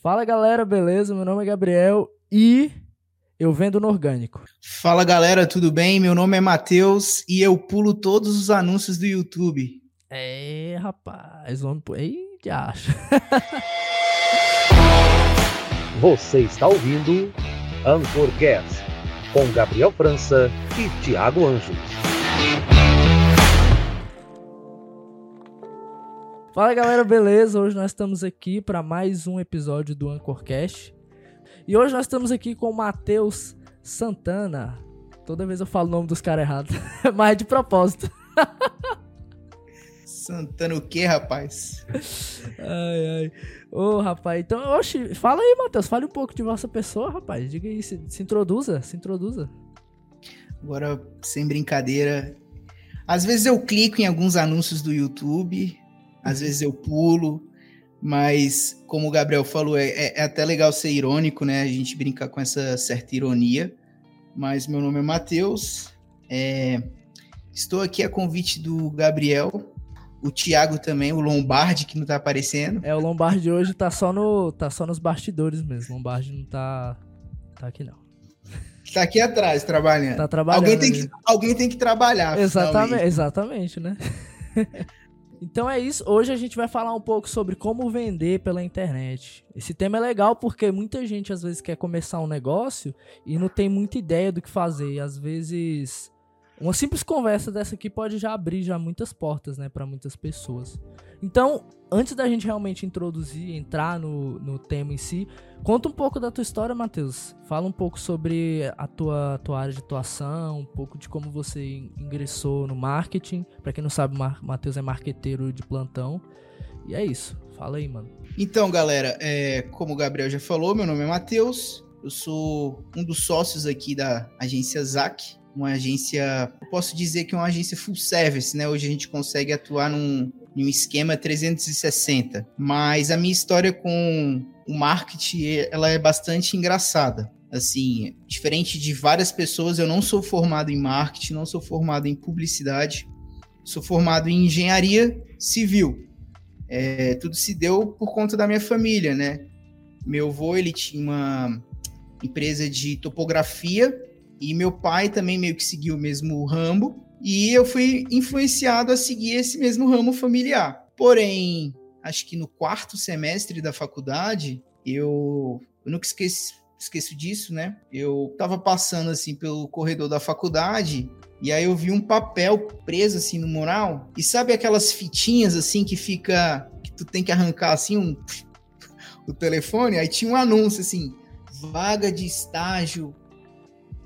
Fala galera, beleza? Meu nome é Gabriel e eu vendo no orgânico. Fala galera, tudo bem? Meu nome é Matheus e eu pulo todos os anúncios do YouTube. É, rapaz, vamos por aí, que acha. Você está ouvindo Anchorcast com Gabriel França e Thiago Anjos. Fala galera, beleza? Hoje nós estamos aqui para mais um episódio do Anchorcast. E hoje nós estamos aqui com o Matheus Santana. Toda vez eu falo o nome dos caras errados, mas é de propósito. Santana o quê, rapaz? Ai, ai. Ô, rapaz, então, oxe, fala aí, Matheus, fale um pouco de vossa pessoa, rapaz. Diga aí, se, se introduza, se introduza. Agora, sem brincadeira, às vezes eu clico em alguns anúncios do YouTube, às vezes eu pulo, mas como o Gabriel falou, é, é, é, até legal ser irônico, né? A gente brincar com essa certa ironia. Mas meu nome é Matheus, é, estou aqui a convite do Gabriel, o Thiago também, o Lombardi que não tá aparecendo. É, o Lombardi hoje tá só, no, tá só nos bastidores mesmo, o Lombardi não tá, tá aqui não. Tá aqui atrás trabalhando. Tá trabalhando. Alguém tem que, alguém tem que trabalhar. Exatamente, exatamente, né? Então é isso. Hoje a gente vai falar um pouco sobre como vender pela internet. Esse tema é legal porque muita gente às vezes quer começar um negócio e não tem muita ideia do que fazer. E às vezes uma simples conversa dessa aqui pode já abrir já muitas portas, né, para muitas pessoas. Então, antes da gente realmente introduzir, entrar no, no tema em si, conta um pouco da tua história, Matheus. Fala um pouco sobre a tua, tua área de atuação, um pouco de como você ingressou no marketing. Para quem não sabe, o Matheus é marqueteiro de plantão. E é isso. Fala aí, mano. Então, galera, é, como o Gabriel já falou, meu nome é Matheus. Eu sou um dos sócios aqui da agência ZAC, uma agência, posso dizer que é uma agência full service, né? Hoje a gente consegue atuar num, em um esquema 360. Mas a minha história com o marketing, ela é bastante engraçada. Assim, diferente de várias pessoas, eu não sou formado em marketing, não sou formado em publicidade, sou formado em engenharia civil. É, tudo se deu por conta da minha família, né? Meu avô, ele tinha uma empresa de topografia e meu pai também meio que seguiu o mesmo ramo. E eu fui influenciado a seguir esse mesmo ramo familiar. Porém, acho que no quarto semestre da faculdade, eu, eu nunca esqueço, disso, né? Eu tava passando assim pelo corredor da faculdade e aí eu vi um papel preso assim no mural. E sabe aquelas fitinhas assim que fica que tu tem que arrancar assim um o telefone? Aí tinha um anúncio assim: vaga de estágio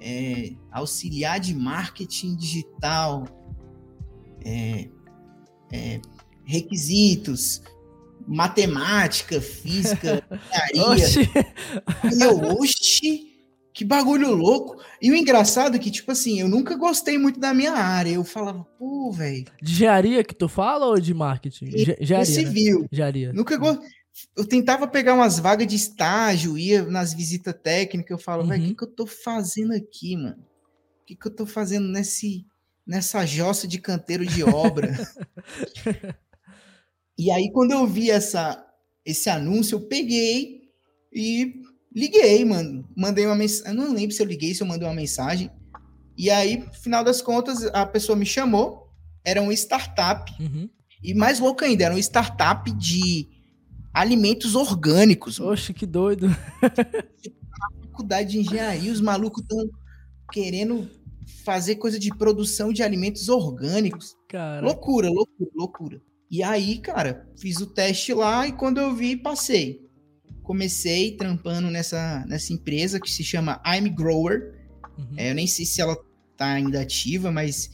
é, auxiliar de marketing digital, é, é, requisitos, matemática, física, engenharia. e eu, oxi, que bagulho louco. E o engraçado é que, tipo assim, eu nunca gostei muito da minha área. Eu falava, pô, velho. De engenharia que tu fala ou de marketing? Engenharia. Civil. Né? Engenharia. Nunca gostei eu tentava pegar umas vagas de estágio, ia nas visitas técnicas, eu falo, uhum. velho, o que, que eu tô fazendo aqui, mano? O que, que eu tô fazendo nesse, nessa jossa de canteiro de obra? e aí, quando eu vi essa, esse anúncio, eu peguei e liguei, mano. Mandei uma mensagem. Eu não lembro se eu liguei, se eu mandei uma mensagem. E aí, no final das contas, a pessoa me chamou. Era uma startup. Uhum. E mais louco ainda, era uma startup de alimentos orgânicos. Oxe, que doido. Faculdade de engenharia, os malucos estão querendo fazer coisa de produção de alimentos orgânicos. Cara. Loucura, loucura, loucura. E aí, cara, fiz o teste lá e quando eu vi, passei. Comecei trampando nessa, nessa empresa que se chama I'm Grower. Uhum. É, eu nem sei se ela tá ainda ativa, mas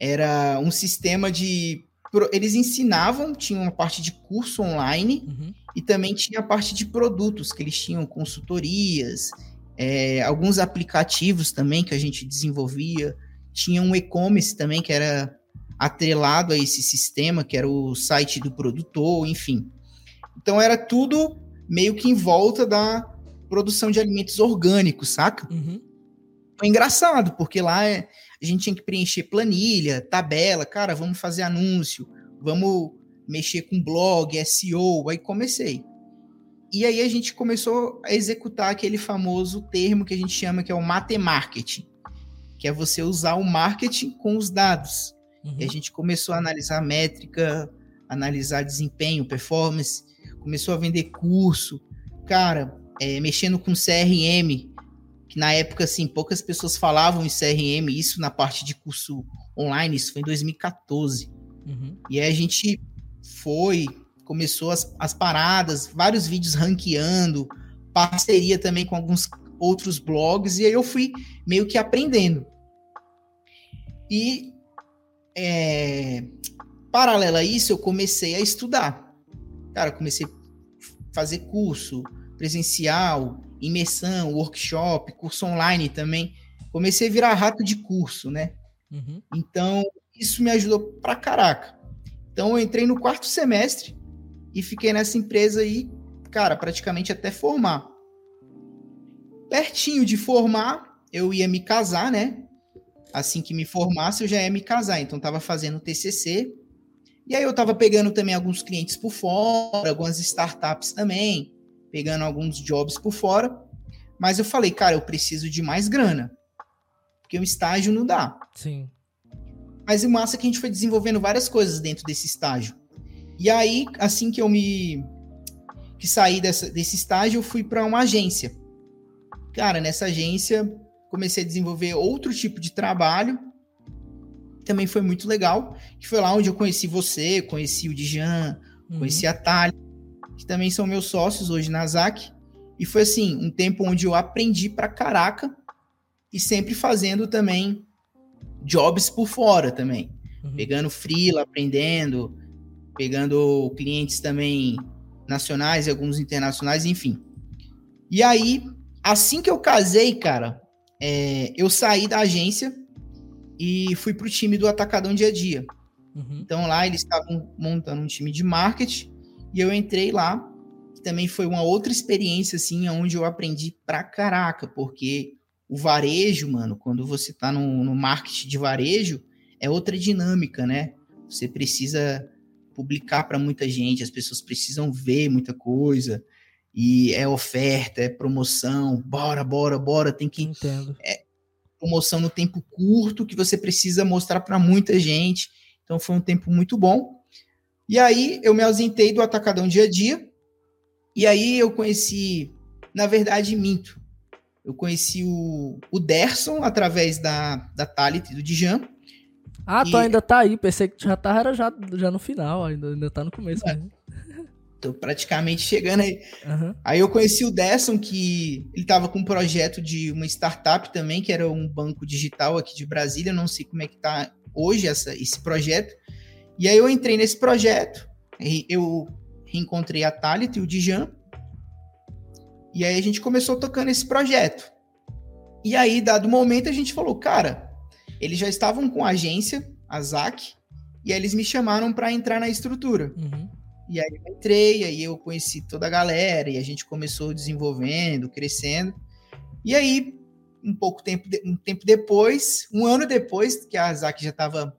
era um sistema de eles ensinavam, tinha uma parte de curso online uhum. e também tinha a parte de produtos, que eles tinham consultorias, é, alguns aplicativos também que a gente desenvolvia, tinha um e-commerce também que era atrelado a esse sistema, que era o site do produtor, enfim. Então era tudo meio que em volta da produção de alimentos orgânicos, saca? Uhum. Foi engraçado, porque lá é, a gente tinha que preencher planilha, tabela, cara, vamos fazer anúncio, vamos mexer com blog, SEO, aí comecei. E aí a gente começou a executar aquele famoso termo que a gente chama que é o matemarketing, que é você usar o marketing com os dados. Uhum. E a gente começou a analisar métrica, analisar desempenho, performance, começou a vender curso, cara, é, mexendo com CRM, que na época, assim, poucas pessoas falavam em CRM, isso na parte de curso online, isso foi em 2014. Uhum. E aí a gente foi, começou as, as paradas, vários vídeos ranqueando, parceria também com alguns outros blogs, e aí eu fui meio que aprendendo. E é, paralelo a isso, eu comecei a estudar. Cara, comecei a fazer curso presencial, imersão, workshop, curso online também. Comecei a virar rato de curso, né? Uhum. Então, isso me ajudou pra caraca. Então, eu entrei no quarto semestre e fiquei nessa empresa aí, cara, praticamente até formar. Pertinho de formar, eu ia me casar, né? Assim que me formasse, eu já ia me casar. Então, tava fazendo TCC. E aí, eu tava pegando também alguns clientes por fora, algumas startups também pegando alguns jobs por fora. Mas eu falei, cara, eu preciso de mais grana. Porque o estágio não dá. Sim. Mas o massa é que a gente foi desenvolvendo várias coisas dentro desse estágio. E aí, assim que eu me que saí dessa, desse estágio, eu fui para uma agência. Cara, nessa agência comecei a desenvolver outro tipo de trabalho. Também foi muito legal. Que foi lá onde eu conheci você, conheci o Dijan, uhum. conheci a Thalia que também são meus sócios hoje na ZAC. E foi assim, um tempo onde eu aprendi pra caraca e sempre fazendo também jobs por fora também. Uhum. Pegando freela, aprendendo, pegando clientes também nacionais e alguns internacionais, enfim. E aí, assim que eu casei, cara, é, eu saí da agência e fui pro time do Atacadão Dia a Dia. Uhum. Então lá eles estavam montando um time de marketing e eu entrei lá, que também foi uma outra experiência, assim, onde eu aprendi pra caraca, porque o varejo, mano, quando você tá no, no marketing de varejo, é outra dinâmica, né? Você precisa publicar para muita gente, as pessoas precisam ver muita coisa, e é oferta, é promoção, bora, bora, bora, tem que. Entendo. É promoção no tempo curto que você precisa mostrar para muita gente. Então foi um tempo muito bom. E aí eu me ausentei do Atacadão dia a dia. E aí eu conheci, na verdade, minto. Eu conheci o, o Derson através da, da Thalit e do Dijan. Ah, tu ainda tá aí. Pensei que já tava já, já no final, ainda, ainda tá no começo é. mesmo. Tô praticamente chegando aí. Uhum. Aí eu conheci o Derson, que ele tava com um projeto de uma startup também, que era um banco digital aqui de Brasília. Não sei como é que tá hoje essa, esse projeto. E aí eu entrei nesse projeto, eu reencontrei a Thalit e o Dijan, e aí a gente começou tocando esse projeto. E aí, dado momento, a gente falou, cara, eles já estavam com a agência, a ZAC, e aí eles me chamaram para entrar na estrutura. Uhum. E aí eu entrei, aí eu conheci toda a galera, e a gente começou desenvolvendo, crescendo. E aí, um pouco tempo, um tempo depois, um ano depois que a ZAC já estava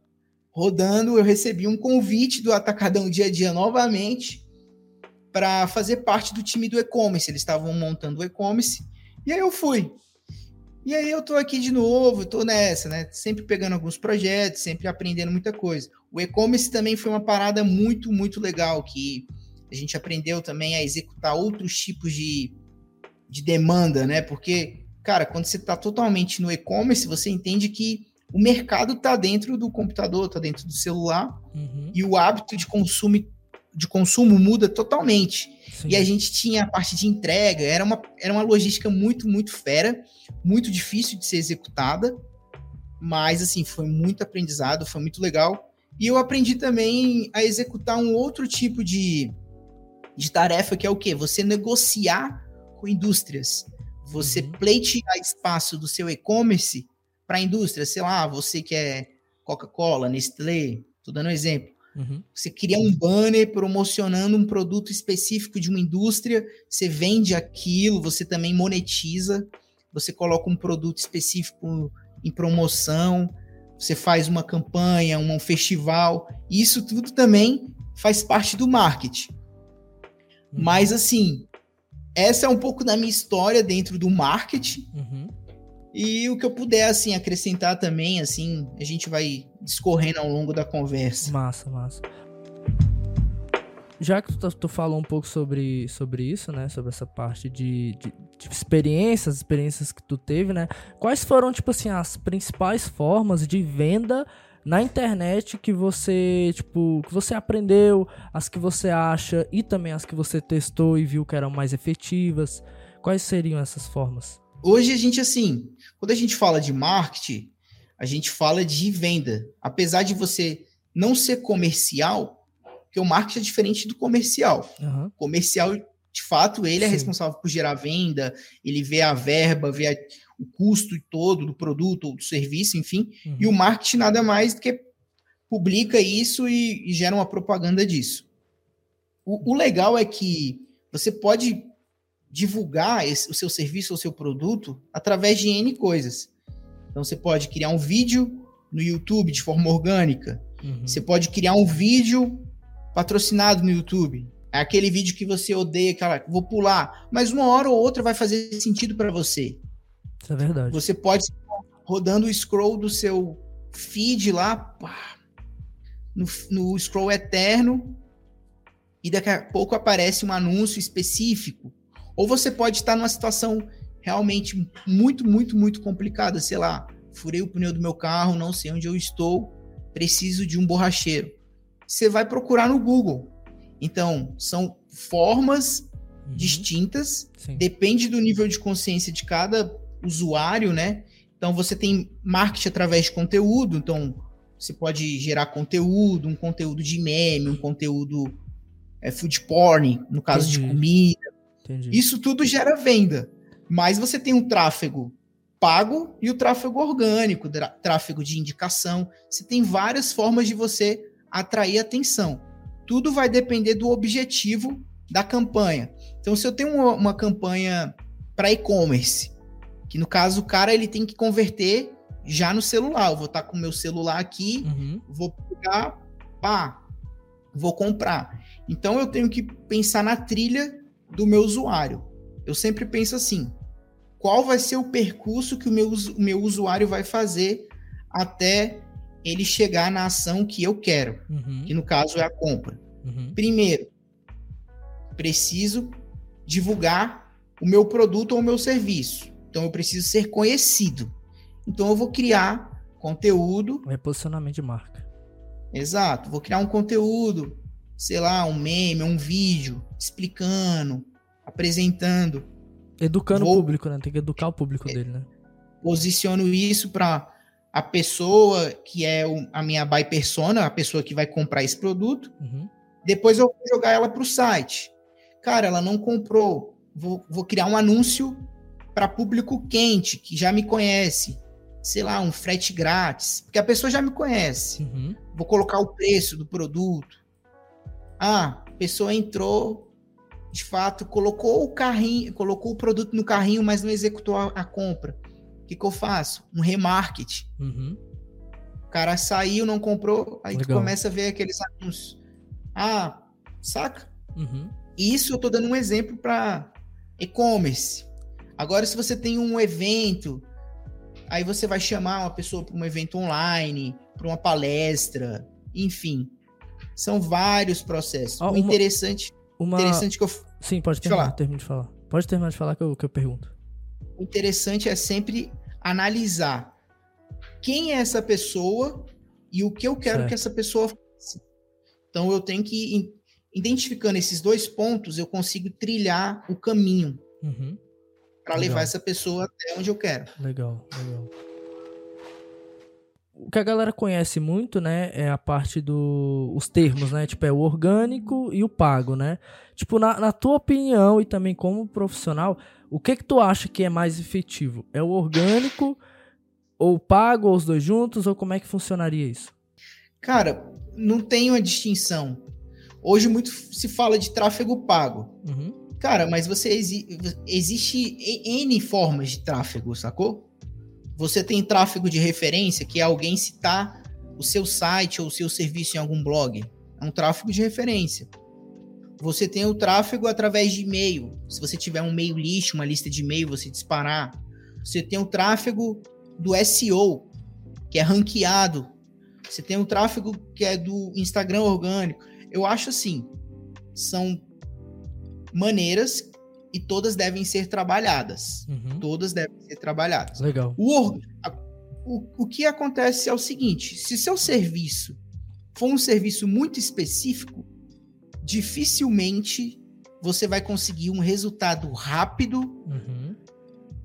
rodando, eu recebi um convite do Atacadão Dia a Dia novamente para fazer parte do time do e-commerce. Eles estavam montando o e-commerce e aí eu fui. E aí eu tô aqui de novo, tô nessa, né? Sempre pegando alguns projetos, sempre aprendendo muita coisa. O e-commerce também foi uma parada muito, muito legal que a gente aprendeu também a executar outros tipos de, de demanda, né? Porque, cara, quando você está totalmente no e-commerce, você entende que o mercado está dentro do computador, está dentro do celular, uhum. e o hábito de consumo, de consumo muda totalmente. Sim. E a gente tinha a parte de entrega, era uma, era uma logística muito, muito fera, muito difícil de ser executada, mas assim, foi muito aprendizado, foi muito legal. E eu aprendi também a executar um outro tipo de, de tarefa, que é o quê? Você negociar com indústrias. Você uhum. pleitear espaço do seu e-commerce para a indústria, sei lá, você que é Coca-Cola, Nestlé, tô dando um exemplo. Uhum. Você cria um banner promocionando um produto específico de uma indústria, você vende aquilo, você também monetiza, você coloca um produto específico em promoção, você faz uma campanha, um festival, isso tudo também faz parte do marketing. Uhum. Mas assim, essa é um pouco da minha história dentro do marketing. Uhum. E o que eu puder, assim, acrescentar também, assim, a gente vai discorrendo ao longo da conversa. Massa, massa. Já que tu, tá, tu falou um pouco sobre, sobre isso, né? Sobre essa parte de, de, de experiências, experiências que tu teve, né? Quais foram, tipo assim, as principais formas de venda na internet que você, tipo, que você aprendeu, as que você acha e também as que você testou e viu que eram mais efetivas? Quais seriam essas formas? Hoje a gente, assim, quando a gente fala de marketing, a gente fala de venda. Apesar de você não ser comercial, porque o marketing é diferente do comercial. Uhum. Comercial, de fato, ele é Sim. responsável por gerar venda, ele vê a verba, vê a- o custo todo do produto ou do serviço, enfim. Uhum. E o marketing nada mais do que publica isso e, e gera uma propaganda disso. O, o legal é que você pode divulgar esse- o seu serviço ou seu produto através de N coisas. Então você pode criar um vídeo no YouTube de forma orgânica. Uhum. Você pode criar um vídeo patrocinado no YouTube. É aquele vídeo que você odeia, aquela, vou pular, mas uma hora ou outra vai fazer sentido para você. Isso é verdade. Você pode rodando o scroll do seu feed lá, pá, no, no scroll eterno, e daqui a pouco aparece um anúncio específico. Ou você pode estar numa situação realmente muito, muito, muito complicada, sei lá, furei o pneu do meu carro, não sei onde eu estou, preciso de um borracheiro. Você vai procurar no Google. Então, são formas Uhum. distintas Sim. depende do nível de consciência de cada usuário, né? Então você tem marketing através de conteúdo, então você pode gerar conteúdo, um conteúdo de meme, um conteúdo é, food porn, no caso de Entendi. comida. Entendi. Isso tudo gera venda. Mas você tem um tráfego pago e o tráfego orgânico, tráfego de indicação. Você tem várias formas de você atrair atenção. Tudo vai depender do objetivo da campanha. Então, se eu tenho uma, uma campanha para e-commerce, que no caso o cara ele tem que converter já no celular. Eu vou estar com o meu celular aqui, Uhum. vou pegar, pá, vou comprar. Então eu tenho que pensar na trilha do meu usuário. Eu sempre penso assim: qual vai ser o percurso que o meu, o meu usuário vai fazer até ele chegar na ação que eu quero, Uhum. que no caso é a compra. Uhum. Primeiro, preciso divulgar o meu produto ou o meu serviço. Então eu preciso ser conhecido. Então eu vou criar conteúdo Reposicionamento de marca. Exato. Vou criar um conteúdo, sei lá, um meme, um vídeo, explicando, apresentando. Educando Vou- o público, né? Tem que educar o público dele, né? Posiciono isso para a pessoa que é o- a minha buy persona, a pessoa que vai comprar esse produto. Uhum. Depois eu vou jogar ela para o site. Cara, ela não comprou. Vou, vou criar um anúncio para público quente, que já me conhece. Sei lá, um frete grátis. Porque a pessoa já me conhece. Uhum. vou colocar o preço do produto. Ah, a pessoa entrou, de fato, colocou o carrinho, colocou o produto no carrinho, mas não executou a, a compra. O que, que eu faço? Um remarketing. Uhum. O cara saiu, não comprou, aí tu Legal. começa a ver aqueles anúncios. Ah, saca? Uhum. Isso eu tô dando um exemplo para e-commerce. Agora, se você tem um evento, aí você vai chamar uma pessoa para um evento online, para uma palestra, enfim. São vários processos. Ah, uma- interessante, Uma... interessante que eu, Sim, pode terminar, falar. de falar. Pode terminar de falar que eu, que eu pergunto. o interessante é sempre analisar quem é essa pessoa e o que eu quero Certo. que essa pessoa faça. Então eu tenho que identificando esses dois pontos, eu consigo trilhar o caminho Uhum. para levar essa pessoa até onde eu quero. Legal, legal. O que a galera conhece muito, né, é a parte do os termos, né? Tipo, é o orgânico e o pago, né? Tipo, na, na tua opinião e também como profissional, o que que tu acha que é mais efetivo? É o orgânico ou o pago, ou os dois juntos, ou como é que funcionaria isso? Cara, não tem uma distinção. Hoje muito se fala de tráfego pago. Uhum. Cara, mas você exi existe N formas de tráfego, sacou? Você tem tráfego de referência, que é alguém citar o seu site ou o seu serviço em algum blog. É um tráfego de referência. Você tem o tráfego através de e-mail. Se você tiver um e-mail list, uma lista de e-mail, você disparar. Você tem o tráfego do SEO, que é ranqueado. Você tem o tráfego que é do Instagram orgânico. Eu acho assim, são maneiras e todas devem ser trabalhadas. Uhum. Todas devem ser trabalhadas. Legal. O, o, o que acontece é o seguinte: se seu serviço for um serviço muito específico, dificilmente você vai conseguir um resultado rápido Uhum.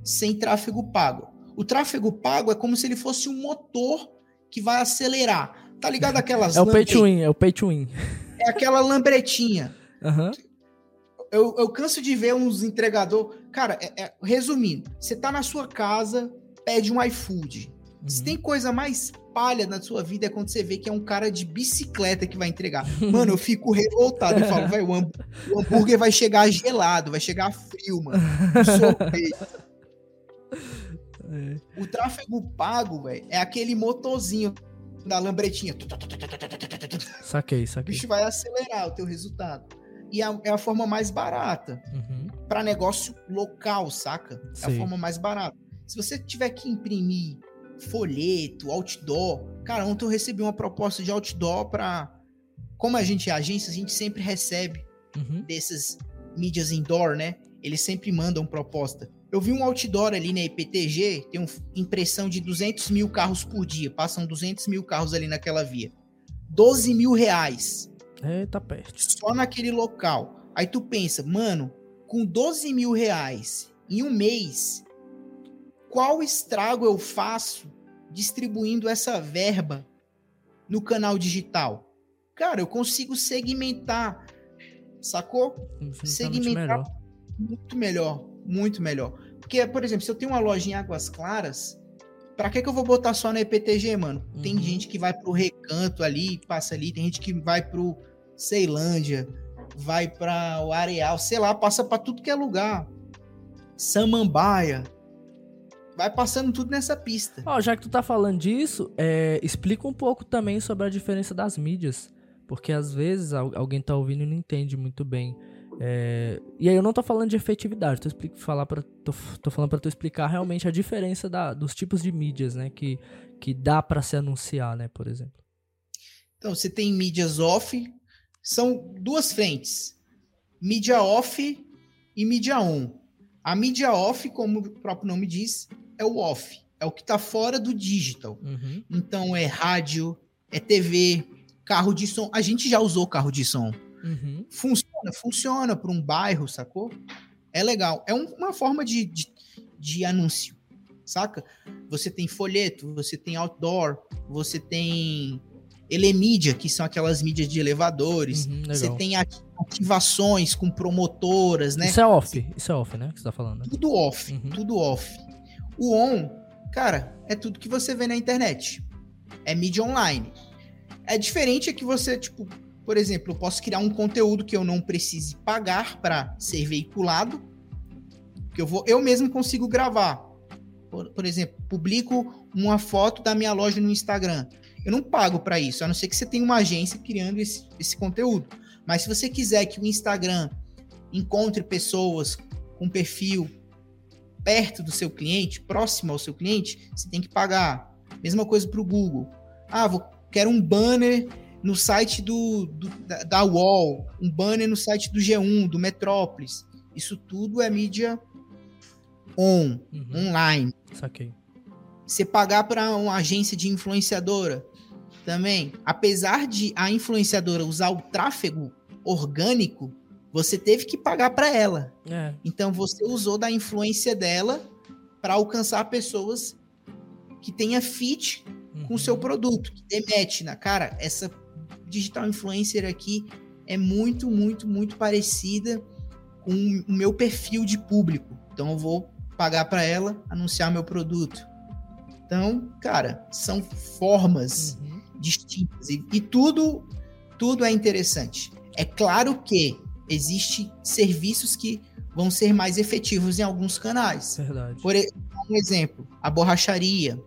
sem tráfego pago. O tráfego pago é como se ele fosse um motor que vai acelerar. Tá ligado aquelas É o pay to win, é o pay to win. É aquela lambretinha. Aham. Eu, eu canso de ver uns entregador. Cara, é- é- resumindo, você tá na sua casa, pede um iFood. Se Uhum. tem coisa mais palha na sua vida é quando você vê que é um cara de bicicleta que vai entregar. Mano, eu fico revoltado. Eu falo, velho, o hambú- o hambúrguer vai chegar gelado, vai chegar frio, mano. O. O tráfego pago, velho, é aquele motorzinho da lambretinha. Saquei, O saquei. bicho vai acelerar o teu resultado. E a- é a forma mais barata Uhum. para negócio local, saca? É Sei. a forma mais barata. Se você tiver que imprimir folheto, outdoor, cara, ontem eu recebi uma proposta de outdoor para como a gente é agência, a gente sempre recebe Uhum. dessas mídias indoor, né? Eles sempre mandam proposta. Eu vi um outdoor ali na IPTG, tem uma impressão de 200 mil carros por dia, passam 200 mil carros ali naquela via. 12 mil reais Eita, perto. só naquele local. Aí tu pensa, mano, com 12 mil reais em um mês, qual estrago eu faço distribuindo essa verba no canal digital? Cara, eu consigo segmentar, sacou? Segmentar melhor. muito melhor, muito melhor. Porque, por exemplo, se eu tenho uma loja em Águas Claras, pra que que eu vou botar só na EPTG, mano? Tem Uhum. gente que vai pro Recanto ali, passa ali, tem gente que vai pro Ceilândia, vai para o Areal, sei lá, passa pra tudo que é lugar. Samambaia. Vai passando tudo nessa pista. Ó, já que tu tá falando disso, é, explica um pouco também sobre a diferença das mídias. Porque às vezes al- alguém tá ouvindo e não entende muito bem. É, e aí eu não tô falando de efetividade, tô, expli- falar pra, tô, tô falando pra tu explicar realmente a diferença da- dos tipos de mídias, né? Que, que dá pra se anunciar, né, por exemplo. Então, você tem mídias off, são duas frentes: mídia off e mídia on. A mídia off, como o próprio nome diz, é o off, é o que está fora do digital. Uhum. Então, é rádio, é TV, carro de som. A gente já usou carro de som. Uhum. Funciona, funciona para um bairro, sacou? É legal. É um- uma forma de, de, de anúncio, saca? Você tem folheto, você tem outdoor, você tem elemídia, que são aquelas mídias de elevadores. Uhum, Você tem ati- ativações com promotoras, né? Isso é off, isso é off, né? Que você tá falando. Tudo off, Uhum. tudo off. O on, cara, é tudo que você vê na internet. É mídia online. É diferente é que você, tipo, por exemplo, eu posso criar um conteúdo que eu não precise pagar para ser veiculado, que eu vou, eu mesmo consigo gravar. Por, por exemplo, publico uma foto da minha loja no Instagram. Eu não pago para isso, a não ser que você tenha uma agência criando esse, esse conteúdo. Mas se você quiser que o Instagram encontre pessoas com perfil perto do seu cliente, próximo ao seu cliente, você tem que pagar. Mesma coisa para o Google. Ah, vou, quero um banner no site do, do- da, da UOL, um banner no site do G1, do Metrópolis. Isso tudo é mídia on, Uhum. online. Saquei. Você pagar para uma agência de influenciadora também, apesar de a influenciadora usar o tráfego orgânico, você teve que pagar para ela. É. Então você usou da influência dela para alcançar pessoas que tenha fit com o seu Uhum. produto, que demete na cara. Essa digital influencer aqui é muito, muito, muito parecida com o meu perfil de público. Então eu vou pagar para ela anunciar meu produto. Então, cara, são formas Uhum. Distintas e, e tudo tudo é interessante. É claro que existe serviços que vão ser mais efetivos em alguns canais. Verdade. Por um exemplo, a borracharia,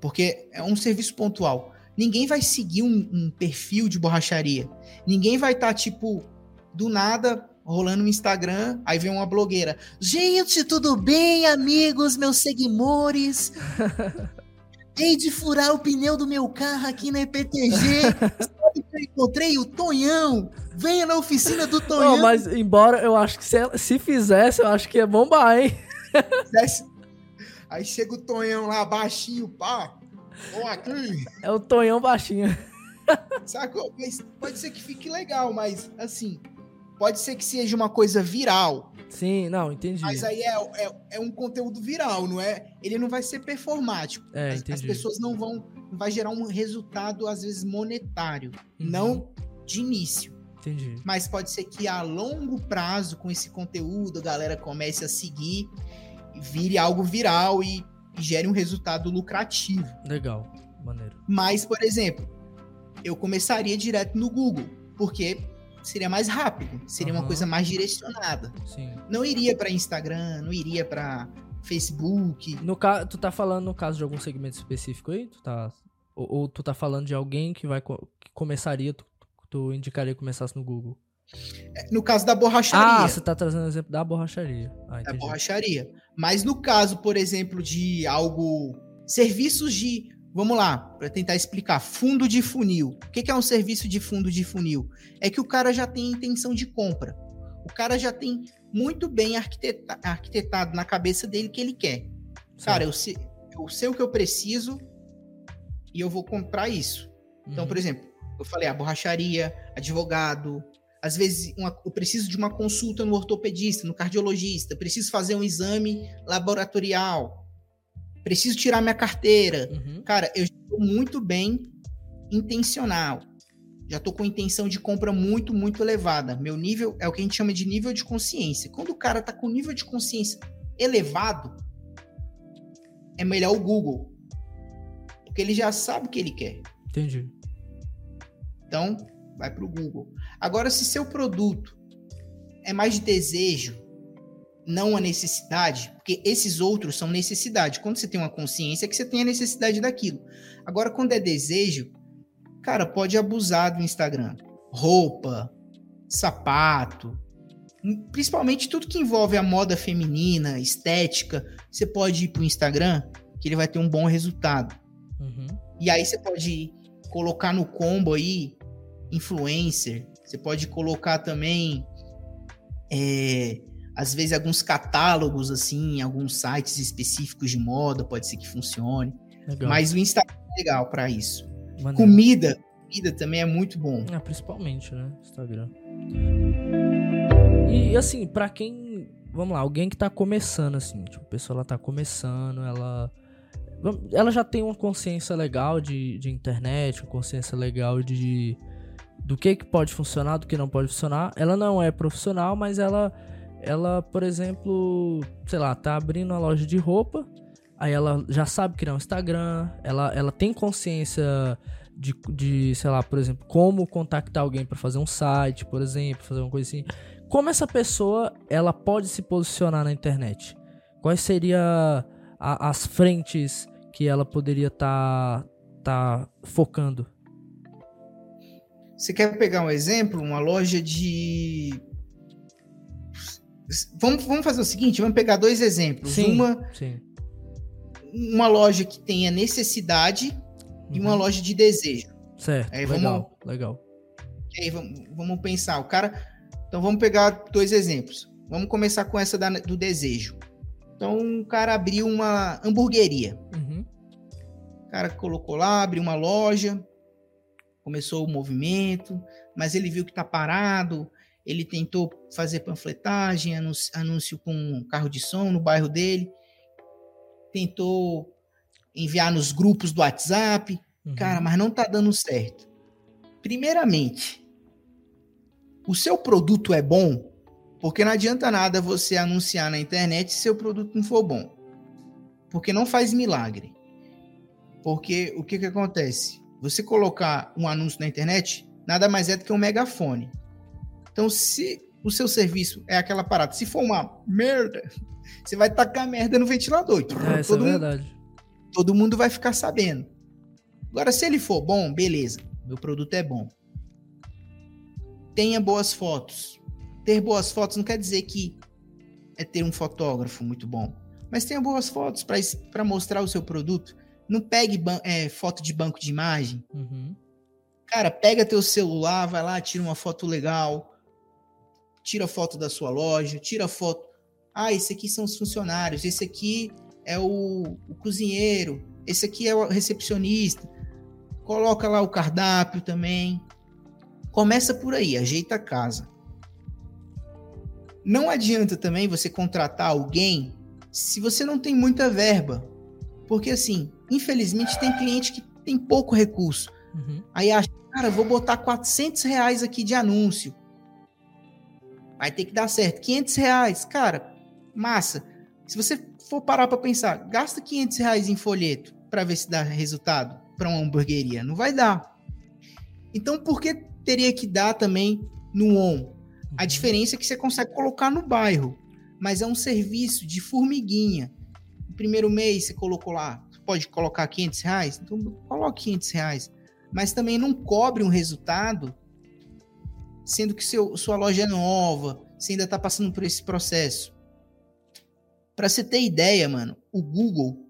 porque é um serviço pontual. Ninguém vai seguir um, um perfil de borracharia. Ninguém vai estar tipo do nada, rolando no Instagram, aí vem uma blogueira. Gente, tudo bem, amigos, meus seguidores? Hei de furar o pneu do meu carro aqui na EPTG. Sabe que eu encontrei o Tonhão? Venha na oficina do Tonhão. Não, mas embora eu acho que se, se fizesse, eu acho que ia bombar, hein? Aí chega o Tonhão lá, baixinho, pá. Ó, aqui. É o Tonhão baixinho. Sacou? Mas pode ser que fique legal, mas assim, pode ser que seja uma coisa viral. Sim, não, entendi. Mas aí é, é, é um conteúdo viral, não é? Ele não vai ser performático. É, as, as pessoas não vão. Vai gerar um resultado, às vezes, monetário. Uhum. Não de início. Entendi. Mas pode ser que a longo prazo, com esse conteúdo, a galera comece a seguir, vire algo viral e, e gere um resultado lucrativo. Legal. Maneiro. Mas, por exemplo, eu começaria direto no Google, porque seria mais rápido, seria uma Aham. coisa mais direcionada. Sim. Não iria para Instagram, não iria para Facebook. No ca... Tu tá falando no caso de algum segmento específico aí? Tu tá... ou, ou tu tá falando de alguém que vai co- que começaria, tu, tu indicaria que começasse no Google? No caso da borracharia, Ah, você tá trazendo o exemplo da borracharia. Ah, da borracharia. Mas no caso, por exemplo, de algo serviços de, vamos lá, para tentar explicar, fundo de funil. O que é um serviço de fundo de funil? É que o cara já tem intenção de compra. O cara já tem muito bem arquiteta- arquitetado na cabeça dele que ele quer. Cara, eu sei, eu sei o que eu preciso e eu vou comprar isso. Então, Uhum. por exemplo, eu falei a borracharia, advogado, às vezes uma- eu preciso de uma consulta no ortopedista, no cardiologista, preciso fazer um exame laboratorial, preciso tirar minha carteira. Uhum. Cara, eu estou muito bem intencional. Já estou com intenção de compra muito, muito elevada. Meu nível é o que a gente chama de nível de consciência. Quando o cara tá com nível de consciência elevado, é melhor o Google. Porque ele já sabe o que ele quer. Entendi. Então, vai para o Google. Agora, se seu produto é mais de desejo, não a necessidade, porque esses outros são necessidade. Quando você tem uma consciência, é que você tem a necessidade daquilo. Agora, quando é desejo, cara, pode abusar do Instagram. Roupa, sapato, principalmente tudo que envolve a moda feminina, estética, você pode ir para o Instagram, que ele vai ter um bom resultado. Uhum. E aí você pode colocar no combo aí influencer. Você pode colocar também é, às vezes alguns catálogos assim, alguns sites específicos de moda, pode ser que funcione. Legal. Mas o Instagram é legal para isso. Maneiro. Comida, comida também é muito bom. É, principalmente, né? Instagram. E assim, pra quem. Vamos lá, alguém que tá começando, assim, tipo, a pessoa ela tá começando, ela. Ela já tem uma consciência legal de, de internet, uma consciência legal de. Do que, que pode funcionar, do que não pode funcionar. Ela não é profissional, mas ela. Ela, por exemplo, sei lá, tá abrindo uma loja de roupa. Aí ela já sabe criar um Instagram. Ela, ela tem consciência de, de, sei lá, por exemplo, como contactar alguém para fazer um site, por exemplo, fazer uma coisa assim. Como essa pessoa ela pode se posicionar na internet? Quais seriam as frentes que ela poderia estar tá, focando? Você quer pegar um exemplo? Uma loja de. Vamos, vamos fazer o seguinte: vamos pegar dois exemplos. Sim. Uma, Sim. uma loja que tenha necessidade e uma Uhum. loja de desejo. Certo. Aí legal, legal. E aí vamos, vamos pensar, o cara. Então vamos pegar dois exemplos. Vamos começar com essa da- do desejo. Então um cara abriu uma hamburgueria. Uhum. O cara colocou lá, abriu uma loja, começou o movimento, mas ele viu que tá parado. Ele tentou fazer panfletagem, anúncio, anúncio com um carro de som no bairro dele. Tentou enviar nos grupos do WhatsApp. uhum. Cara, mas não tá dando certo. Primeiramente, o seu produto é bom, porque não adianta nada você anunciar na internet se seu produto não for bom. Porque não faz milagre. Porque o que que acontece? Você colocar um anúncio na internet, nada mais é do que um megafone. Então, se o seu serviço é aquela parada, se for uma merda, você vai tacar merda no ventilador. É, isso é Todo mundo verdade. todo mundo vai ficar sabendo. Agora, se ele for bom, beleza, meu produto é bom. Tenha boas fotos. ter boas fotos não quer dizer que é ter um fotógrafo muito bom. Mas tenha boas fotos para mostrar o seu produto. Não pegue é, foto de banco de imagem. Uhum. Cara, pega teu celular, vai lá, tira uma foto legal. Tira foto da sua loja, tira foto. Ah, esse aqui são os funcionários, esse aqui é o, o cozinheiro, esse aqui é o recepcionista. Coloca lá o cardápio também. Começa por aí, ajeita a casa. Não adianta também você contratar alguém se você não tem muita verba. Porque assim, infelizmente tem cliente que tem pouco recurso. Uhum. Aí acha, cara, vou botar 400 reais aqui de anúncio. Vai ter que dar certo. 500 reais, cara, massa. Se você for parar para pensar, gasta 500 reais em folheto para ver se dá resultado para uma hamburgueria. Não vai dar. Então, por que teria que dar também no ON? A uhum. diferença é que você consegue colocar no bairro, mas é um serviço de formiguinha. No primeiro mês você colocou lá, pode colocar 500 reais, então coloque 500 reais. Mas também não cobre um resultado, sendo que seu, sua loja é nova, você ainda está passando por esse processo. Para você ter ideia, mano, o Google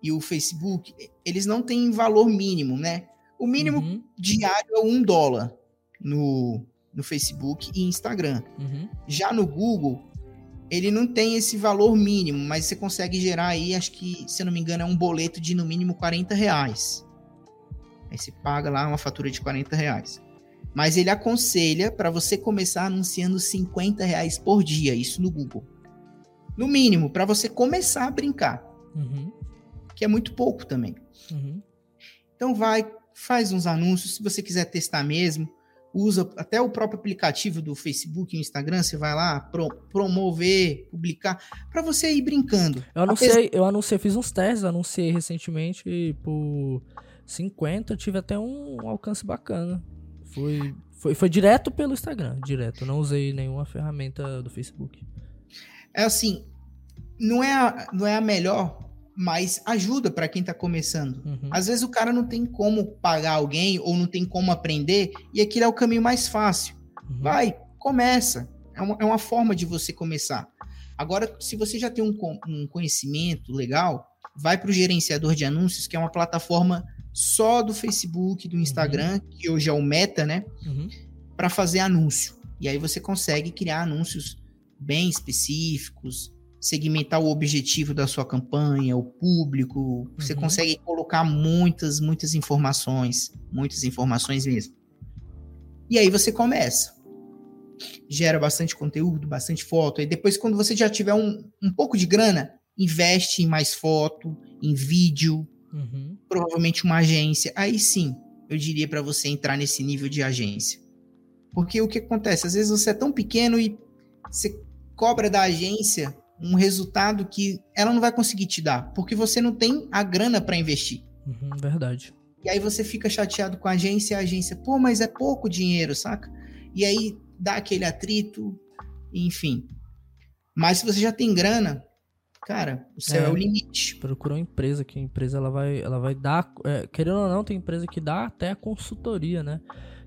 e o Facebook, eles não têm valor mínimo, né? O mínimo uhum. diário é um dólar no, no Facebook e Instagram. Uhum. Já no Google, ele não tem esse valor mínimo, mas você consegue gerar aí, acho que, se eu não me engano, é um boleto de no mínimo 40 reais. Aí você paga lá uma fatura de 40 reais. Mas ele aconselha para você começar anunciando 50 reais por dia, isso no Google. No mínimo, para você começar a brincar. Uhum. Que é muito pouco também. Uhum. Então vai, faz uns anúncios. Se você quiser testar mesmo, usa até o próprio aplicativo do Facebook e Instagram, você vai lá pro, promover, publicar, para você ir brincando. Eu anunciei, Apesar... eu anunciei, fiz uns testes, anunciei recentemente por 50, tive até um alcance bacana. Foi, foi, foi direto pelo Instagram, direto. Não usei nenhuma ferramenta do Facebook. É assim, não é a, não é a melhor mas ajuda para quem está começando. Uhum. Às vezes o cara não tem como pagar alguém ou não tem como aprender e aquilo é o caminho mais fácil. Uhum. Vai, começa. É uma, é uma, forma de você começar. Agora, se você já tem um, um conhecimento legal, vai para o gerenciador de anúncios, que é uma plataforma só do Facebook, do Instagram, uhum. que hoje é o Meta, né? Uhum. Para fazer anúncio. E aí você consegue criar anúncios bem específicos, segmentar o objetivo da sua campanha, o público. Você uhum. consegue colocar muitas, muitas informações, muitas informações mesmo. E aí você começa. Gera bastante conteúdo, bastante foto. E depois, quando você já tiver um, um pouco de grana, investe em mais foto, em vídeo, uhum. Provavelmente uma agência. Aí sim, eu diria para você entrar nesse nível de agência. Porque o que acontece? Às vezes você é tão pequeno e você cobra da agência um resultado que ela não vai conseguir te dar, porque você não tem a grana para investir. Uhum, verdade. E aí você fica chateado com a agência, a agência, pô, mas é pouco dinheiro, saca? E aí dá aquele atrito, enfim. Mas se você já tem grana, cara, o céu é, é o limite. Procura uma empresa, que a empresa ela vai, ela vai dar, é, querendo ou não, tem empresa que dá até a consultoria, né?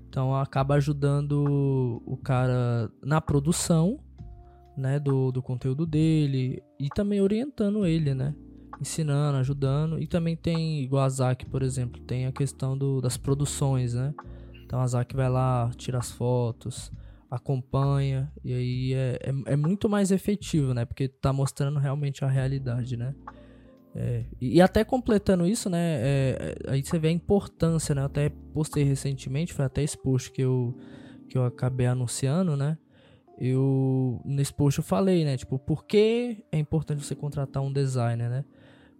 Então acaba ajudando o cara na produção né, do, do conteúdo dele e também orientando ele, né? Ensinando, ajudando. E também tem, igual a Zack, por exemplo, tem a questão do, das produções, né? Então a Zack vai lá, tira as fotos, acompanha, e aí é, é, é, muito mais efetivo, né? Porque tá mostrando realmente a realidade, né? É, e, e, até completando isso, né? É, é aí você vê a importância, né? Eu até postei recentemente, foi até esse post que eu, que eu acabei anunciando, né? eu nesse post eu falei, né? Tipo, por que é importante você contratar um designer, né?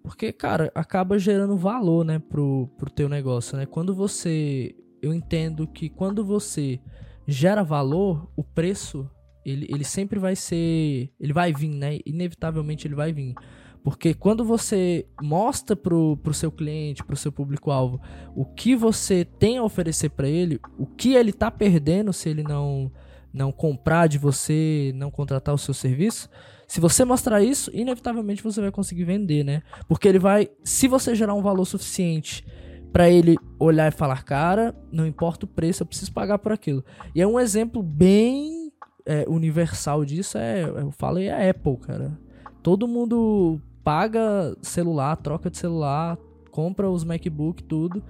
Porque, cara, acaba gerando valor, né, pro, pro teu negócio, né? Quando você. Eu entendo que quando você gera valor, o preço, ele, ele sempre vai ser. Ele vai vir, né? Inevitavelmente ele vai vir. Porque quando você mostra pro, pro seu cliente, pro seu público-alvo, o que você tem a oferecer para ele, o que ele tá perdendo se ele não não comprar de você, não contratar o seu serviço, se você mostrar isso, inevitavelmente você vai conseguir vender, né? Porque ele vai, se você gerar um valor suficiente para ele olhar e falar, cara, não importa o preço, eu preciso pagar por aquilo. E é um exemplo bem é, universal disso é, eu falei, é a Apple, cara. Todo mundo paga celular, troca de celular, compra os MacBook, tudo.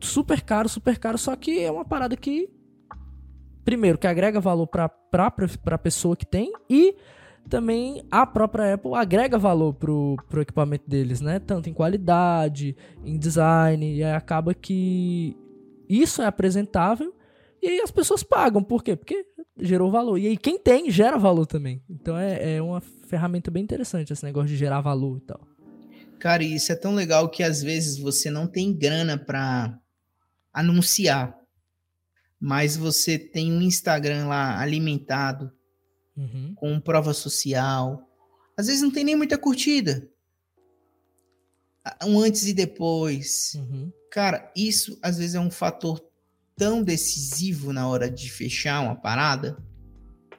Super caro, super caro, só que é uma parada que primeiro que agrega valor para para pessoa que tem e também a própria Apple agrega valor pro, pro equipamento deles, né? Tanto em qualidade, em design, e aí acaba que isso é apresentável e aí as pessoas pagam. Por quê? Porque gerou valor. E aí quem tem, gera valor também. Então é, é uma ferramenta bem interessante esse negócio de gerar valor e tal. Cara, isso é tão legal que às vezes você não tem grana para anunciar, mas você tem um Instagram lá alimentado uhum. com prova social. Às vezes não tem nem muita curtida. Um antes e depois. Uhum. Cara, isso às vezes é um fator tão decisivo na hora de fechar uma parada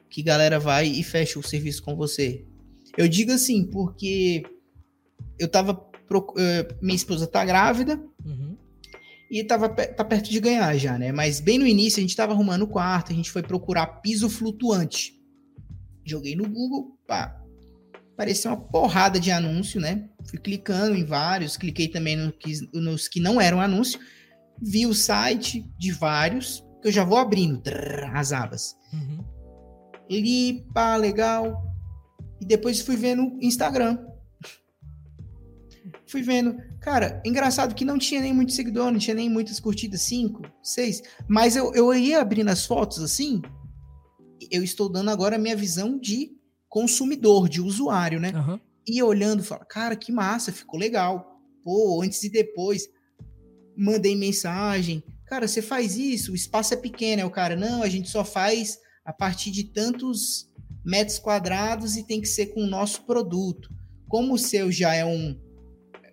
que galera vai e fecha o serviço com você. Eu digo assim, porque eu tava. Eh, minha esposa tá grávida uhum. e tava tá perto de ganhar já, né? Mas bem no início a gente tava arrumando o quarto, a gente foi procurar piso flutuante. Joguei no Google, pá. Apareceu uma porrada de anúncio, né? Fui clicando em vários, cliquei também no que, nos que não eram anúncio. Vi o site de vários, que eu já vou abrindo as abas. Uhum. Li, pá, legal. E depois fui vendo Instagram. fui vendo. Cara, engraçado que não tinha nem muito seguidor, não tinha nem muitas curtidas, cinco, seis. Mas eu, eu ia abrindo as fotos assim, eu estou dando agora a minha visão de consumidor, de usuário, né? Uhum. E olhando, fala, cara, que massa, ficou legal. Pô, antes e depois. Mandei mensagem. Cara, você faz isso, o espaço é pequeno. É o cara, não, a gente só faz a partir de tantos metros quadrados e tem que ser com o nosso produto. Como o seu já é um.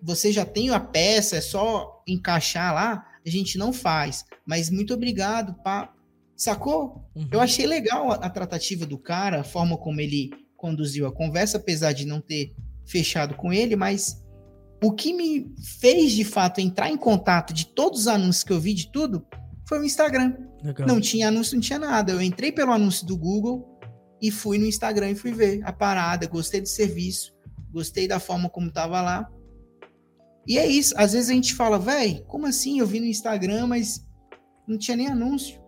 Você já tem a peça, é só encaixar lá, a gente não faz. Mas muito obrigado, pá. Sacou? Uhum. Eu achei legal a, a, tratativa do cara, a forma como ele conduziu a conversa, apesar de não ter fechado com ele, mas o que me fez de fato entrar em contato de todos os anúncios que eu vi de tudo foi o Instagram. Legal. Não tinha anúncio, não tinha nada. Eu entrei pelo anúncio do Google e fui no Instagram e fui ver a parada, gostei do serviço, gostei da forma como tava lá. E é isso. Às vezes a gente fala, velho, como assim? Eu vi no Instagram, mas não tinha nem anúncio.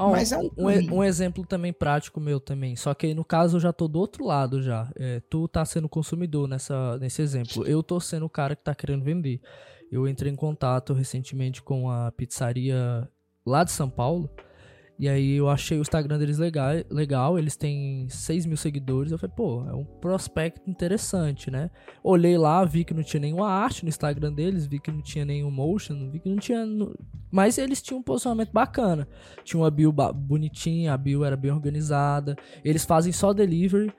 Oh, Mas é um, um, um, exemplo também prático meu também. Só que aí, no caso, eu já tô do outro lado já. É, tu tá sendo consumidor nessa, nesse exemplo. Eu tô sendo o cara que tá querendo vender. Eu entrei em contato recentemente com a pizzaria lá de São Paulo. E aí eu achei o Instagram deles legal, legal, eles têm 6 mil seguidores. Eu falei, pô, é um prospecto interessante, né? Olhei lá, vi que não tinha nenhuma arte no Instagram deles, vi que não tinha nenhum motion, vi que não tinha. Mas eles tinham um posicionamento bacana. Tinha uma bio bonitinha, a bio era bem organizada. Eles fazem só delivery.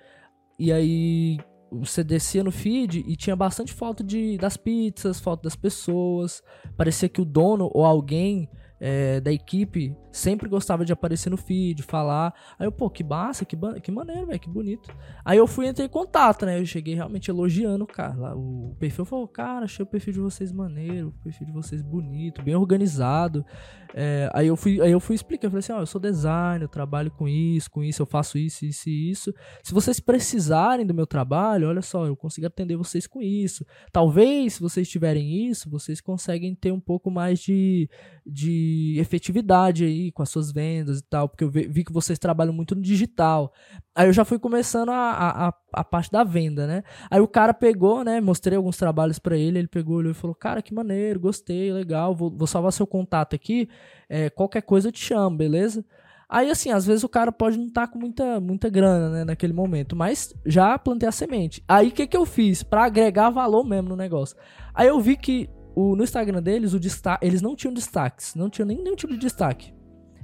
E aí você descia no feed e tinha bastante foto de, das pizzas, foto das pessoas. Parecia que o dono ou alguém é, da equipe sempre gostava de aparecer no feed, falar. Aí eu, pô, que massa, que, que maneiro, velho, que bonito. Aí eu fui entrar em contato, né? Eu cheguei realmente elogiando o cara. O perfil falou, cara, achei o perfil de vocês maneiro, o perfil de vocês bonito, bem organizado. É, aí, eu fui, aí eu fui explicar, eu falei assim, ó, oh, eu sou designer, eu trabalho com isso, com isso, eu faço isso, isso e isso. Se vocês precisarem do meu trabalho, olha só, eu consigo atender vocês com isso. Talvez, se vocês tiverem isso, vocês conseguem ter um pouco mais de, de efetividade aí com as suas vendas e tal, porque eu vi que vocês trabalham muito no digital. Aí eu já fui começando a, a, a parte da venda, né? Aí o cara pegou, né? Mostrei alguns trabalhos para ele, ele pegou, olhou e falou, cara, que maneiro, gostei, legal, vou, vou salvar seu contato aqui, é, qualquer coisa eu te chamo, beleza? Aí, assim, às vezes o cara pode não estar tá com muita, muita grana, né, naquele momento, mas já plantei a semente. Aí, o que que eu fiz? para agregar valor mesmo no negócio. Aí eu vi que o, no Instagram deles, o eles não tinham destaques, não tinham nem nenhum tipo de destaque.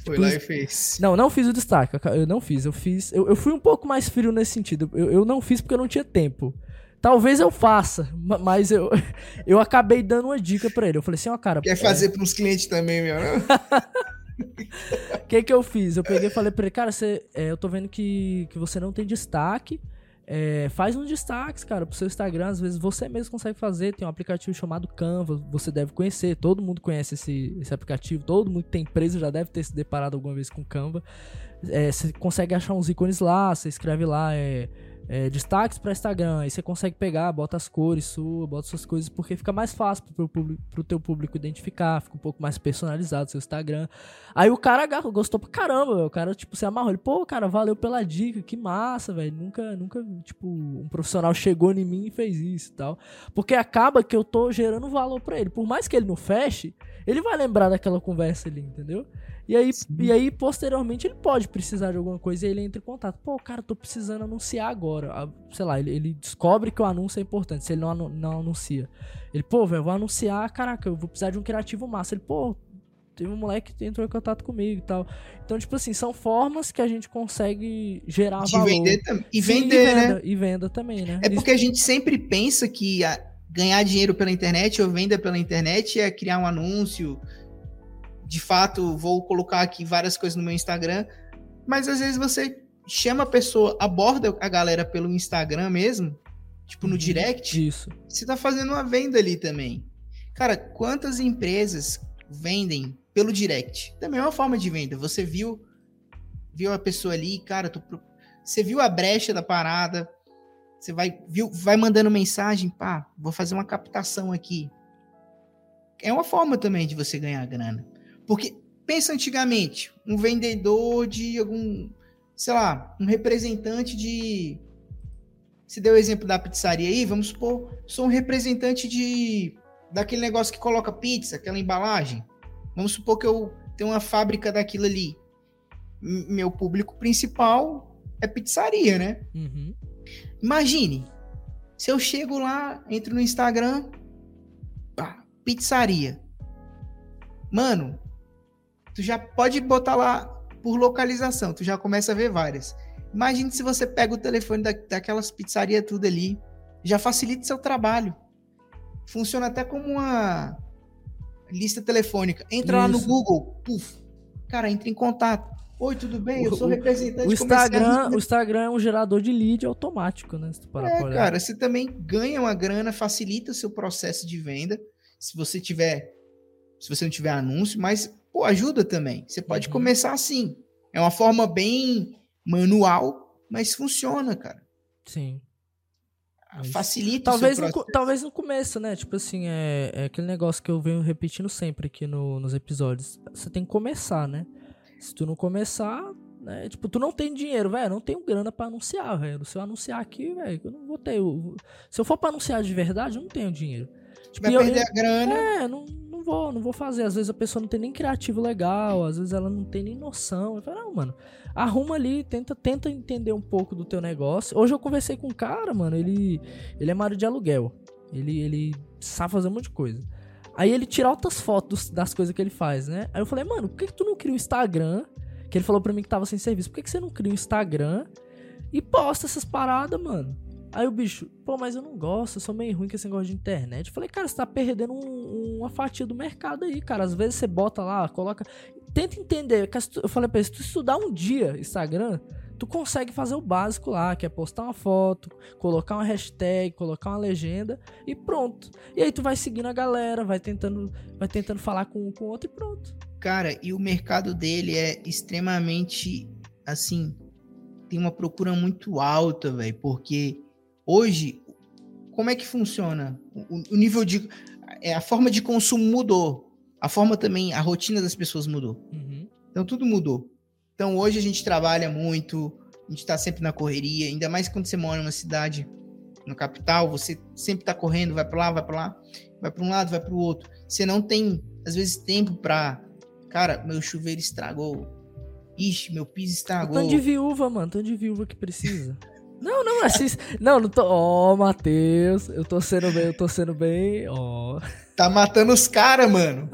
Foi lá e fez. Não, não fiz o destaque. Eu não fiz. Eu fiz. Eu, eu fui um pouco mais frio nesse sentido. Eu, eu não fiz porque eu não tinha tempo. Talvez eu faça, mas eu, eu acabei dando uma dica para ele. Eu falei assim, ó, oh, cara. Quer fazer é... para os clientes também, meu? O que que eu fiz? Eu peguei e falei para ele, cara, você, é, eu tô vendo que, que você não tem destaque. É, faz uns destaques, cara, pro seu Instagram. Às vezes você mesmo consegue fazer. Tem um aplicativo chamado Canva, você deve conhecer. Todo mundo conhece esse, esse aplicativo. Todo mundo que tem empresa já deve ter se deparado alguma vez com Canva. é, você consegue achar uns ícones lá, você escreve lá, é, é, destaques para Instagram, aí você consegue pegar, bota as cores sua, bota suas coisas, porque fica mais fácil pro, público, pro teu público identificar, fica um pouco mais personalizado seu Instagram. Aí o cara gostou pra caramba, véio. o cara, tipo, se amarrou, ele, pô, cara, valeu pela dica, que massa, velho, nunca, nunca, tipo, um profissional chegou em mim e fez isso e tal. Porque acaba que eu tô gerando valor para ele, por mais que ele não feche, ele vai lembrar daquela conversa ali, entendeu? E aí, e aí, posteriormente, ele pode precisar de alguma coisa e ele entra em contato. Pô, cara, tô precisando anunciar agora. Sei lá, ele, ele descobre que o anúncio é importante, se ele não, não anuncia. Ele, pô, velho, vou anunciar, caraca, eu vou precisar de um criativo massa. Ele, pô, teve um moleque que entrou em contato comigo e tal. Então, tipo assim, são formas que a gente consegue gerar de valor. Vender e Sim, vender, e venda, né? E venda também, né? É porque a gente sempre pensa que ganhar dinheiro pela internet ou venda pela internet é criar um anúncio, de fato, vou colocar aqui várias coisas no meu Instagram, mas às vezes você chama a pessoa, aborda a galera pelo Instagram mesmo, tipo no uhum, direct. Isso. Você tá fazendo uma venda ali também. Cara, quantas empresas vendem pelo direct? Também é uma forma de venda. Você viu viu a pessoa ali, cara, tô, você viu a brecha da parada, você vai viu, vai mandando mensagem, pá, vou fazer uma captação aqui. É uma forma também de você ganhar grana. Porque pensa antigamente, um vendedor de algum, sei lá, um representante de. Você deu o exemplo da pizzaria aí, vamos supor, sou um representante de daquele negócio que coloca pizza, aquela embalagem. Vamos supor que eu tenho uma fábrica daquilo ali. Meu público principal é pizzaria, né? Uhum. Imagine, se eu chego lá, entro no Instagram, pá, pizzaria. Mano, tu já pode botar lá por localização, tu já começa a ver várias. Imagine se você pega o telefone da, daquelas pizzarias tudo ali, já facilita o seu trabalho. Funciona até como uma lista telefônica. Entra Isso. lá no Google, puf, cara, entra em contato. Oi, tudo bem? Eu sou representante o Instagram, o Instagram é um gerador de lead automático, né? Se é, cara, você também ganha uma grana, facilita o seu processo de venda. Se você tiver, se você não tiver anúncio, mas pô, ajuda também. Você pode uhum. começar assim. É uma forma bem manual, mas funciona, cara. Sim. Facilita talvez no, talvez no começo, né? Tipo assim, é, é, aquele negócio que eu venho repetindo sempre aqui no, nos episódios. Você tem que começar, né? Se tu não começar, né? Tipo, tu não tem dinheiro, velho. Não tenho grana para anunciar, velho. Se eu anunciar aqui, velho, eu não vou ter. Eu, se eu for para anunciar de verdade, eu não tenho dinheiro. Tipo, Vai perder eu, a grana. É, não, vou, não vou fazer. Às vezes a pessoa não tem nem criativo legal, às vezes ela não tem nem noção. Eu falo, não, mano, arruma ali, tenta, tenta entender um pouco do teu negócio. Hoje eu conversei com um cara, mano, ele, ele é marido de aluguel. Ele, ele sabe fazer um monte de coisa. Aí ele tira altas fotos das coisas que ele faz, né? Aí eu falei, mano, por que, que tu não cria um Instagram? Que ele falou pra mim que tava sem serviço. Por que, que você não cria um Instagram e posta essas paradas, mano? Aí o bicho, pô, mas eu não gosto, eu sou meio ruim com esse negócio de internet. Eu falei, cara, você tá perdendo um, uma fatia do mercado aí, cara. Às vezes você bota lá, coloca. Tenta entender. Eu falei pra ele, se tu estudar um dia Instagram, tu consegue fazer o básico lá, que é postar uma foto, colocar uma hashtag, colocar uma legenda e pronto. E aí tu vai seguindo a galera, vai tentando, vai tentando falar com um com o outro e pronto. Cara, e o mercado dele é extremamente assim, tem uma procura muito alta, velho, porque Hoje, como é que funciona? O, o nível de. É, a forma de consumo mudou. A forma também, a rotina das pessoas mudou. Uhum. Então tudo mudou. Então hoje a gente trabalha muito, a gente está sempre na correria, ainda mais quando você mora numa cidade, no capital, você sempre está correndo, vai para lá, vai para lá, vai para um lado, vai para o outro. Você não tem, às vezes, tempo para, cara, meu chuveiro estragou. Ixi, meu piso estragou. Tanto de viúva, mano, tanto de viúva que precisa. Não, não, assiste. Não, não tô. Ó, oh, Matheus, eu tô sendo bem, eu tô sendo bem. Ó. Oh. Tá matando os caras, mano.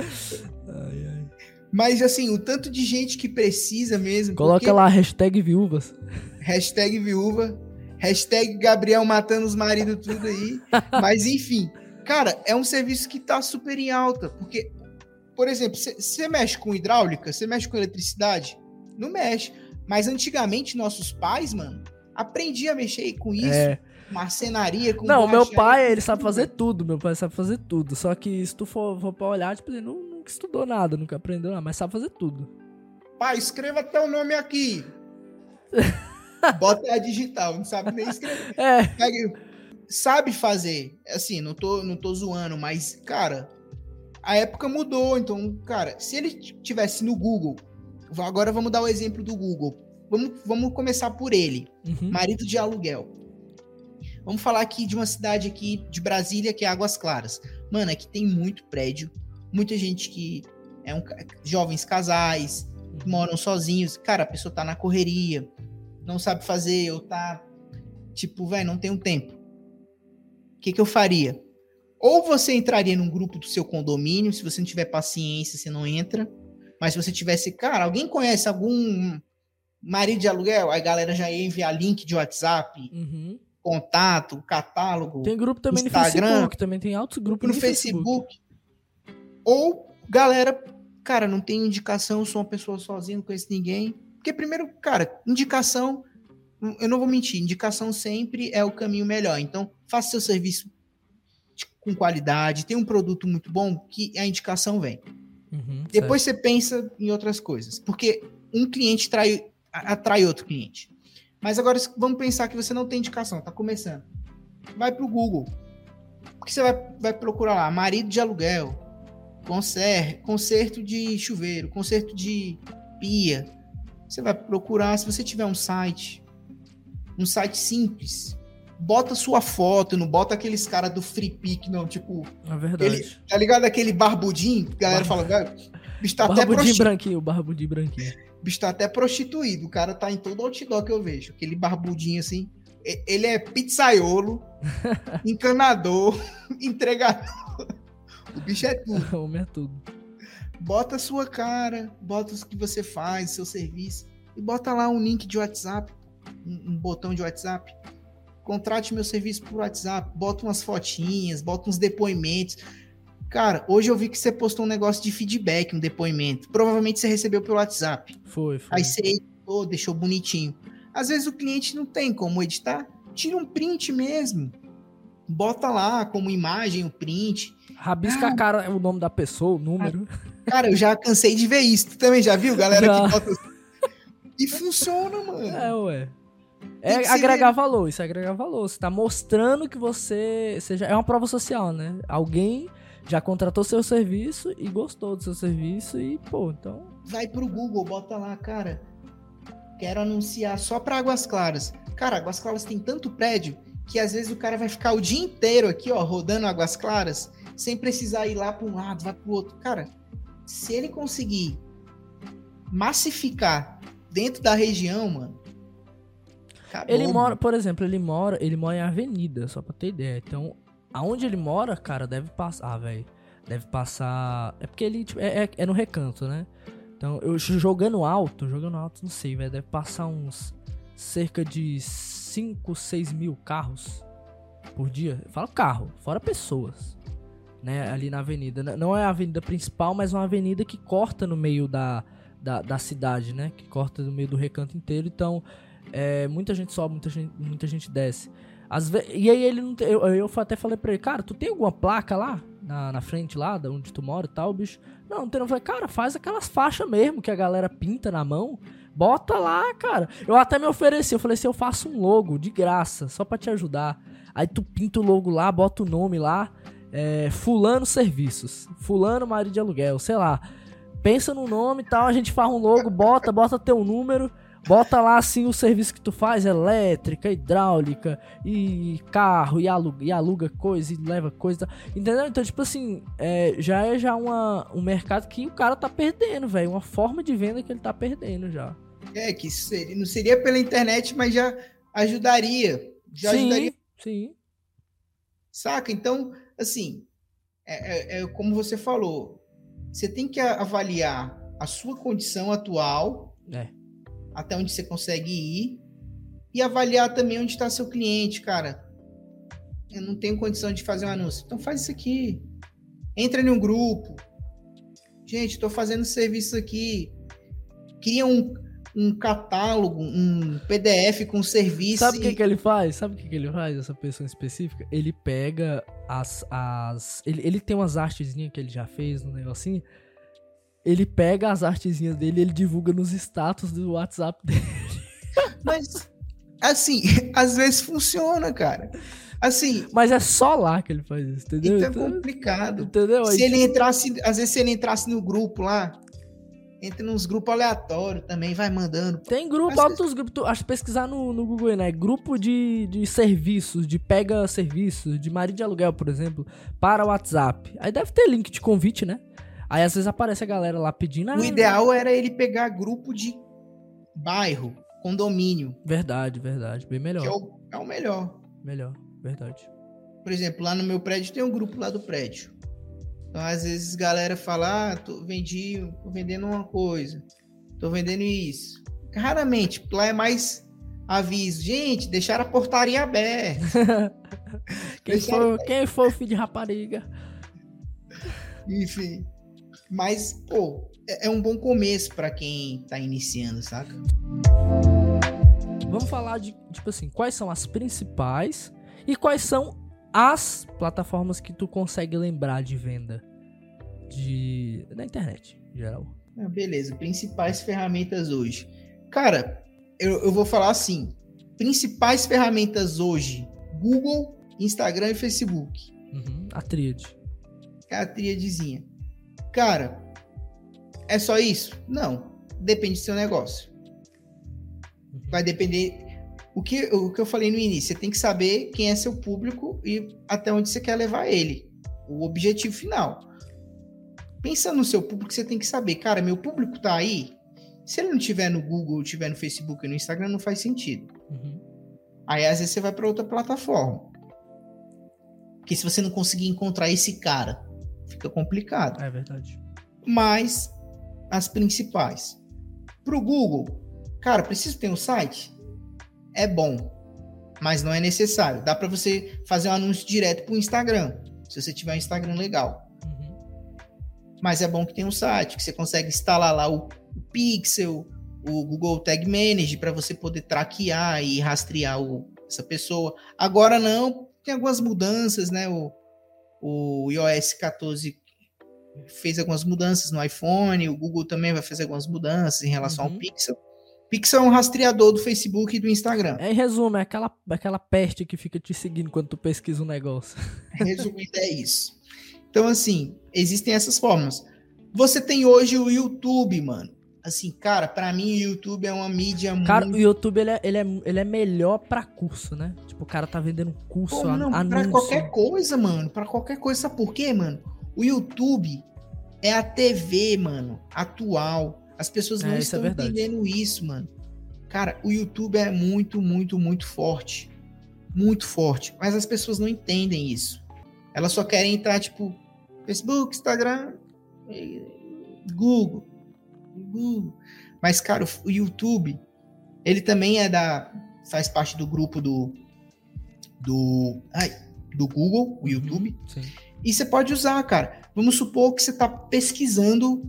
ai, ai. Mas assim, o tanto de gente que precisa mesmo. Coloca porque... lá, hashtag viúvas. Hashtag viúva. Hashtag Gabriel matando os maridos, tudo aí. Mas enfim, cara, é um serviço que tá super em alta. Porque, por exemplo, você mexe com hidráulica, você mexe com eletricidade? Não mexe. Mas antigamente, nossos pais, mano, aprendiam a mexer com isso. É. Marcenaria, com Não, meu pai, ele sabe fazer tudo. Meu pai sabe fazer tudo. Só que se tu for, for pra olhar, tipo, ele não, nunca estudou nada, nunca aprendeu nada, mas sabe fazer tudo. Pai, escreva o nome aqui. Bota a digital, não sabe nem escrever. É. Sabe fazer. Assim, não tô, não tô zoando, mas, cara, a época mudou. Então, cara, se ele tivesse no Google, agora vamos dar o exemplo do Google. Vamos, vamos começar por ele, Uhum. marido de aluguel. Vamos falar aqui de uma cidade aqui de Brasília, que é Águas Claras. Mano, aqui tem muito prédio, muita gente que é um jovens casais, que moram sozinhos. Cara, a pessoa tá na correria, não sabe fazer, ou tá tipo, velho, não tenho tempo. O que que eu faria? Ou você entraria num grupo do seu condomínio, se você não tiver paciência, você não entra. Mas se você tivesse, cara, alguém conhece algum marido de aluguel? Aí a galera já ia enviar link de WhatsApp, Uhum. contato, catálogo Tem grupo também no Instagram, Facebook, também tem altos grupos no Facebook. Ou, galera, cara, não tem indicação, eu sou uma pessoa sozinha, não conheço ninguém. Porque, primeiro, cara, indicação, eu não vou mentir, indicação sempre é o caminho melhor. Então, faça seu serviço com qualidade, tem um produto muito bom, que a indicação vem. Uhum, Depois você pensa em outras coisas. Porque um cliente trai, atrai outro cliente. Mas agora vamos pensar que você não tem indicação, tá começando. Vai pro Google. O que você vai, vai procurar lá? Marido de aluguel, conser, conserto de chuveiro, conserto de pia. Você vai procurar, se você tiver um site, um site simples, bota sua foto, não bota aqueles caras do free pick, não, tipo, É verdade. ele- tá ligado aquele barbudinho? que A galera fala, o bicho tá até Barbudinho prosti- branquinho, barbudinho branquinho. o bicho tá até prostituído. O cara tá em todo outdoor que eu vejo. Aquele barbudinho assim. Ele é pizzaiolo, encanador, entregador. O bicho é tudo. Homem é tudo. Bota a sua cara, bota o que você faz, seu serviço. E bota lá um link de WhatsApp, um, um botão de WhatsApp. Contrate meu serviço por WhatsApp. Bota umas fotinhas, bota uns depoimentos. Cara, hoje eu vi que você postou um negócio de feedback, um depoimento. Provavelmente você recebeu pelo WhatsApp. Foi, foi. Aí você editou, deixou bonitinho. Às vezes o cliente não tem como editar, tira um print mesmo. Bota lá como imagem o print. Rabisca a cara, o nome da pessoa, o número. Cara, eu já cansei de ver isso. Tu também já viu, galera Já. que bota. E funciona, mano. É, ué. É agregar valor, isso é agregar valor. Você tá mostrando que você seja. É uma prova social, né? Alguém já contratou seu serviço e gostou do seu serviço e, pô, então. Vai pro Google, bota lá, cara. Quero anunciar só pra Águas Claras. Cara, Águas Claras tem tanto prédio que às vezes o cara vai ficar o dia inteiro aqui, ó, rodando Águas Claras, sem precisar ir lá pra um lado, vai pro outro. Cara, se ele conseguir massificar dentro da região, mano. Acabou, Ele mora, por exemplo, ele mora, ele mora em avenida, só pra ter ideia. Então, aonde ele mora, cara, deve passar, velho. Deve passar. É porque ele tipo, é, é, é no recanto, né? Então, eu jogando alto, jogando alto, não sei, velho. Deve passar uns cerca de 5, 6 mil carros por dia. Fala carro, fora pessoas. Né, ali na avenida. Não é a avenida principal, mas uma avenida que corta no meio da, da, da cidade, né? Que corta no meio do recanto inteiro. Então, é, muita gente sobe, muita gente, muita gente desce. Às ve- E aí ele não eu, eu até falei pra ele, cara, tu tem alguma placa lá? Na, na frente lá, da onde tu mora e tal, bicho? Não, não tem. Eu falei, cara, faz aquelas faixas mesmo que a galera pinta na mão. Bota lá, cara. Eu até me ofereci, eu falei assim, eu faço um logo de graça, só pra te ajudar. Aí tu pinta o logo lá, bota o nome lá. É, fulano Serviços. Fulano Marido de Aluguel, sei lá. Pensa no nome e tal, a gente faz um logo, bota, bota teu número. Bota lá assim o serviço que tu faz, elétrica, hidráulica, e carro, e aluga, e aluga coisa, e leva coisa. Entendeu? Então, tipo assim, é, já é já uma, um mercado que o cara tá perdendo, velho. Uma forma de venda que ele tá perdendo já. É, que seria, não seria pela internet, mas já ajudaria. Já sim, ajudaria sim. Saca? Então, assim, é, é- é como você falou, você tem que avaliar a sua condição atual, É. até onde você consegue ir, e avaliar também onde está seu cliente, cara. Eu não tenho condição de fazer um anúncio. Então faz isso aqui. Entra em um grupo. Gente, estou fazendo serviço aqui. Cria um, um catálogo, um PDF com serviço. Sabe o que, que ele faz? Sabe o que, que ele faz, essa pessoa específica? Ele pega as. as ele, ele tem umas artezinhas que ele já fez no negocinho. Ele pega as artezinhas dele e ele divulga nos status do WhatsApp dele. Mas, assim, às vezes funciona, cara. Assim. Mas é só lá que ele faz isso, entendeu? Então é complicado. Entendeu? Se ele entrasse, às vezes se ele entrasse no grupo lá, entra nos grupos aleatórios também, vai mandando. Tem grupo, altos grupos. Tu, acho que pesquisar no, no Google né? Grupo de, de serviços, de pega serviços, de marido de aluguel, por exemplo, para o WhatsApp. Aí deve ter link de convite, né? Aí às vezes aparece a galera lá pedindo. O ah, ideal era ele pegar grupo de bairro, condomínio. Verdade, verdade. Bem melhor. Que é o, é o melhor. Melhor, verdade. Por exemplo, lá no meu prédio tem um grupo lá do prédio. Então, às vezes, galera fala, ah, tô, vendi, tô vendendo uma coisa, tô vendendo isso. Raramente, lá é mais aviso. Gente, deixaram a portaria aberta. quem, foi, quem foi o filho de rapariga? Enfim. Mas, pô, é, é um bom começo para quem tá iniciando, saca? Vamos falar de, tipo assim, quais são as principais e quais são as plataformas que tu consegue lembrar de venda de na internet, em geral. Ah, beleza, principais ferramentas hoje. Cara, eu, eu vou falar assim, principais ferramentas hoje, Google, Instagram e Facebook. Uhum, a tríade. É a tríadezinha. Cara, é só isso? Não. Depende do seu negócio. Uhum. Vai depender. O que, o que eu falei no início, você tem que saber quem é seu público e até onde você quer levar ele. O objetivo final. Pensa no seu público, você tem que saber, cara, meu público tá aí. Se ele não tiver no Google, tiver no Facebook e no Instagram, não faz sentido. Uhum. Aí às vezes você vai para outra plataforma. Porque se você não conseguir encontrar esse cara, fica complicado. É verdade. Mas as principais. Para o Google, cara, preciso ter um site? É bom, mas não é necessário. Dá para você fazer um anúncio direto para o Instagram, se você tiver um Instagram legal. Uhum. Mas é bom que tenha um site, que você consegue instalar lá o, o Pixel, o Google Tag Manager para você poder traquear e rastrear o, essa pessoa. Agora não, tem algumas mudanças, né? O, o iOS 14 fez algumas mudanças no iPhone, o Google também vai fazer algumas mudanças em relação uhum. ao Pixel. Pixel é um rastreador do Facebook e do Instagram. É, em resumo, é aquela, aquela peste que fica te seguindo quando tu pesquisa um negócio. Resumindo, é isso. Então, assim, existem essas formas. Você tem hoje o YouTube, mano. Assim, cara, para mim o YouTube é uma mídia cara, muito... o YouTube, ele é, ele, é, ele é melhor pra curso, né? Tipo, o cara tá vendendo curso, Pô, não, anúncio. Pra qualquer coisa, mano. Pra qualquer coisa. Sabe por quê, mano? O YouTube é a TV, mano, atual. As pessoas não é, estão é entendendo isso, mano. Cara, o YouTube é muito, muito, muito forte. Muito forte. Mas as pessoas não entendem isso. Elas só querem entrar, tipo, Facebook, Instagram, Google. Google. Mas, cara, o YouTube, ele também é da. faz parte do grupo do. Do. Ai, do Google, o uhum, YouTube. Sim. E você pode usar, cara. Vamos supor que você está pesquisando.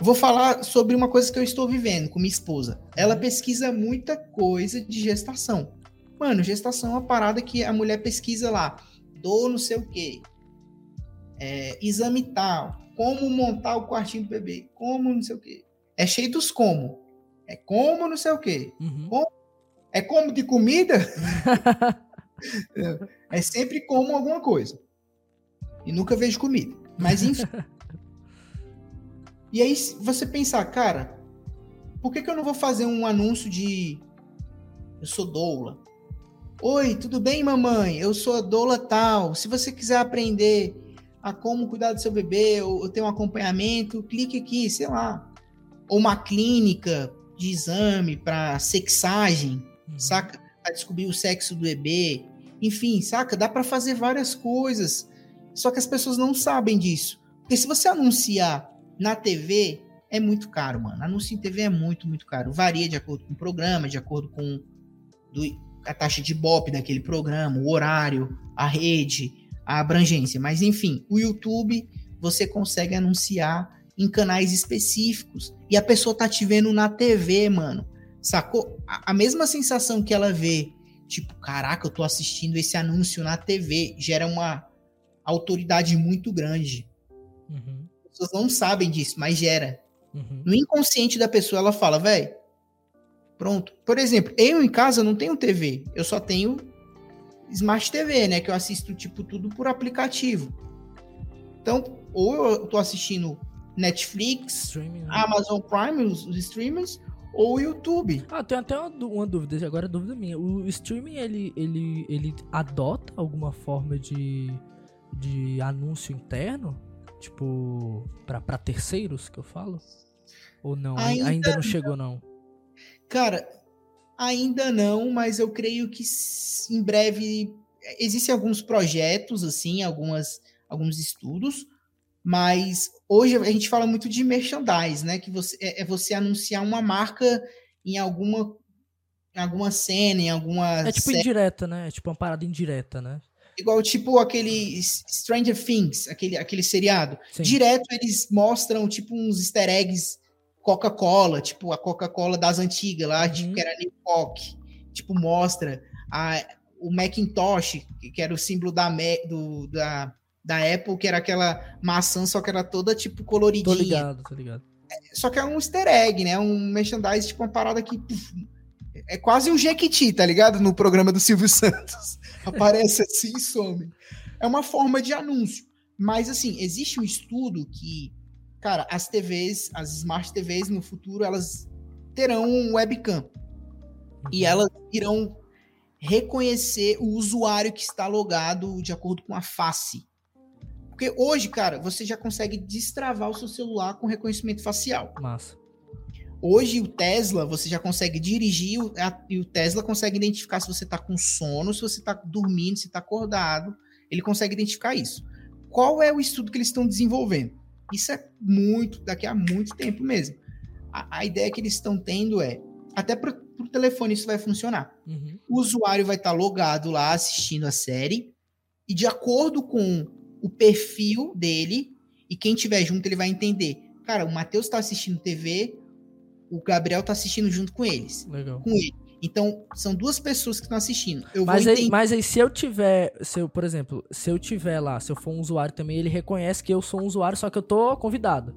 vou falar sobre uma coisa que eu estou vivendo com minha esposa. Ela uhum. pesquisa muita coisa de gestação. Mano, gestação é uma parada que a mulher pesquisa lá. Dor não sei o quê. É, exame tal. Como montar o quartinho do bebê. Como não sei o quê. É cheio dos como. É como não sei o quê. Uhum. Como, é como de comida? é sempre como alguma coisa. E nunca vejo comida. Mas enfim. e aí você pensar, cara, por que, que eu não vou fazer um anúncio de eu sou doula? Oi, tudo bem, mamãe? Eu sou a doula tal. Se você quiser aprender a como cuidar do seu bebê ou, ou ter um acompanhamento, clique aqui, sei lá. Ou uma clínica de exame para sexagem, uhum. saca? Para descobrir o sexo do bebê. Enfim, saca? Dá para fazer várias coisas só que as pessoas não sabem disso. Porque se você anunciar na TV, é muito caro, mano. Anúncio em TV é muito, muito caro. Varia de acordo com o programa, de acordo com do, a taxa de BOP daquele programa, o horário, a rede, a abrangência. Mas enfim, o YouTube você consegue anunciar em canais específicos. E a pessoa tá te vendo na TV, mano. Sacou? A, a mesma sensação que ela vê, tipo, caraca, eu tô assistindo esse anúncio na TV, gera uma autoridade muito grande. Uhum. pessoas não sabem disso, mas gera. Uhum. No inconsciente da pessoa, ela fala, velho, pronto. Por exemplo, eu em casa não tenho TV, eu só tenho Smart TV, né? Que eu assisto, tipo, tudo por aplicativo. Então, ou eu tô assistindo Netflix, né? Amazon Prime, os, os streamers, ou YouTube. Ah, tem até uma, uma dúvida, agora é dúvida minha. O streaming, ele, ele, ele adota alguma forma de, de anúncio interno? Tipo, pra, pra terceiros, que eu falo? Ou não? Ai- Ainda Ainda, não chegou, não. Cara, ainda não, mas eu creio que em breve existem alguns projetos, assim, algumas, alguns estudos, mas hoje a gente fala muito de merchandise, né? Que você, é, é você anunciar uma marca em alguma, em alguma cena, em alguma. É tipo série. indireta, né? É tipo uma parada indireta, né? Igual tipo aquele Stranger Things, aquele, aquele seriado. Sim. Direto eles mostram tipo uns easter eggs Coca-Cola, tipo a Coca-Cola das antigas lá, Uhum. tipo, que era New Coke. Tipo, mostra a, o Macintosh, que era o símbolo da, do, da, da Apple, que era aquela maçã, só que era toda tipo Tô coloridinha. ligado, tô ligado. Só que é um easter egg, né? Um merchandise, tipo uma parada que. puf, é quase um Jequiti, tá ligado? No programa do Silvio Santos. Aparece assim e some. É uma forma de anúncio. Mas, assim, existe um estudo que, cara, as TVs, as Smart TVs no futuro, elas terão um webcam. E Uhum. elas irão reconhecer o usuário que está logado de acordo com a face. Porque hoje, cara, você já consegue destravar o seu celular com reconhecimento facial. Massa. Hoje, o Tesla, você já consegue dirigir e o Tesla consegue identificar se você está com sono, se você está dormindo, se está acordado. Ele consegue identificar isso. Qual é o estudo que eles estão desenvolvendo? Isso é muito, daqui a muito tempo mesmo. A, a ideia que eles estão tendo é, até para o telefone isso vai funcionar. Uhum. O usuário vai estar logado lá assistindo a série e de acordo com o perfil dele e quem tiver junto ele vai entender. Cara, o Matheus está assistindo TV, o Gabriel está assistindo junto com eles, Legal. com ele. Então são duas pessoas que estão assistindo. Eu Mas aí, entender. mas aí, se eu tiver, se eu, por exemplo, se eu tiver lá, se eu for um usuário também, ele reconhece que eu sou um usuário, só que eu tô convidado.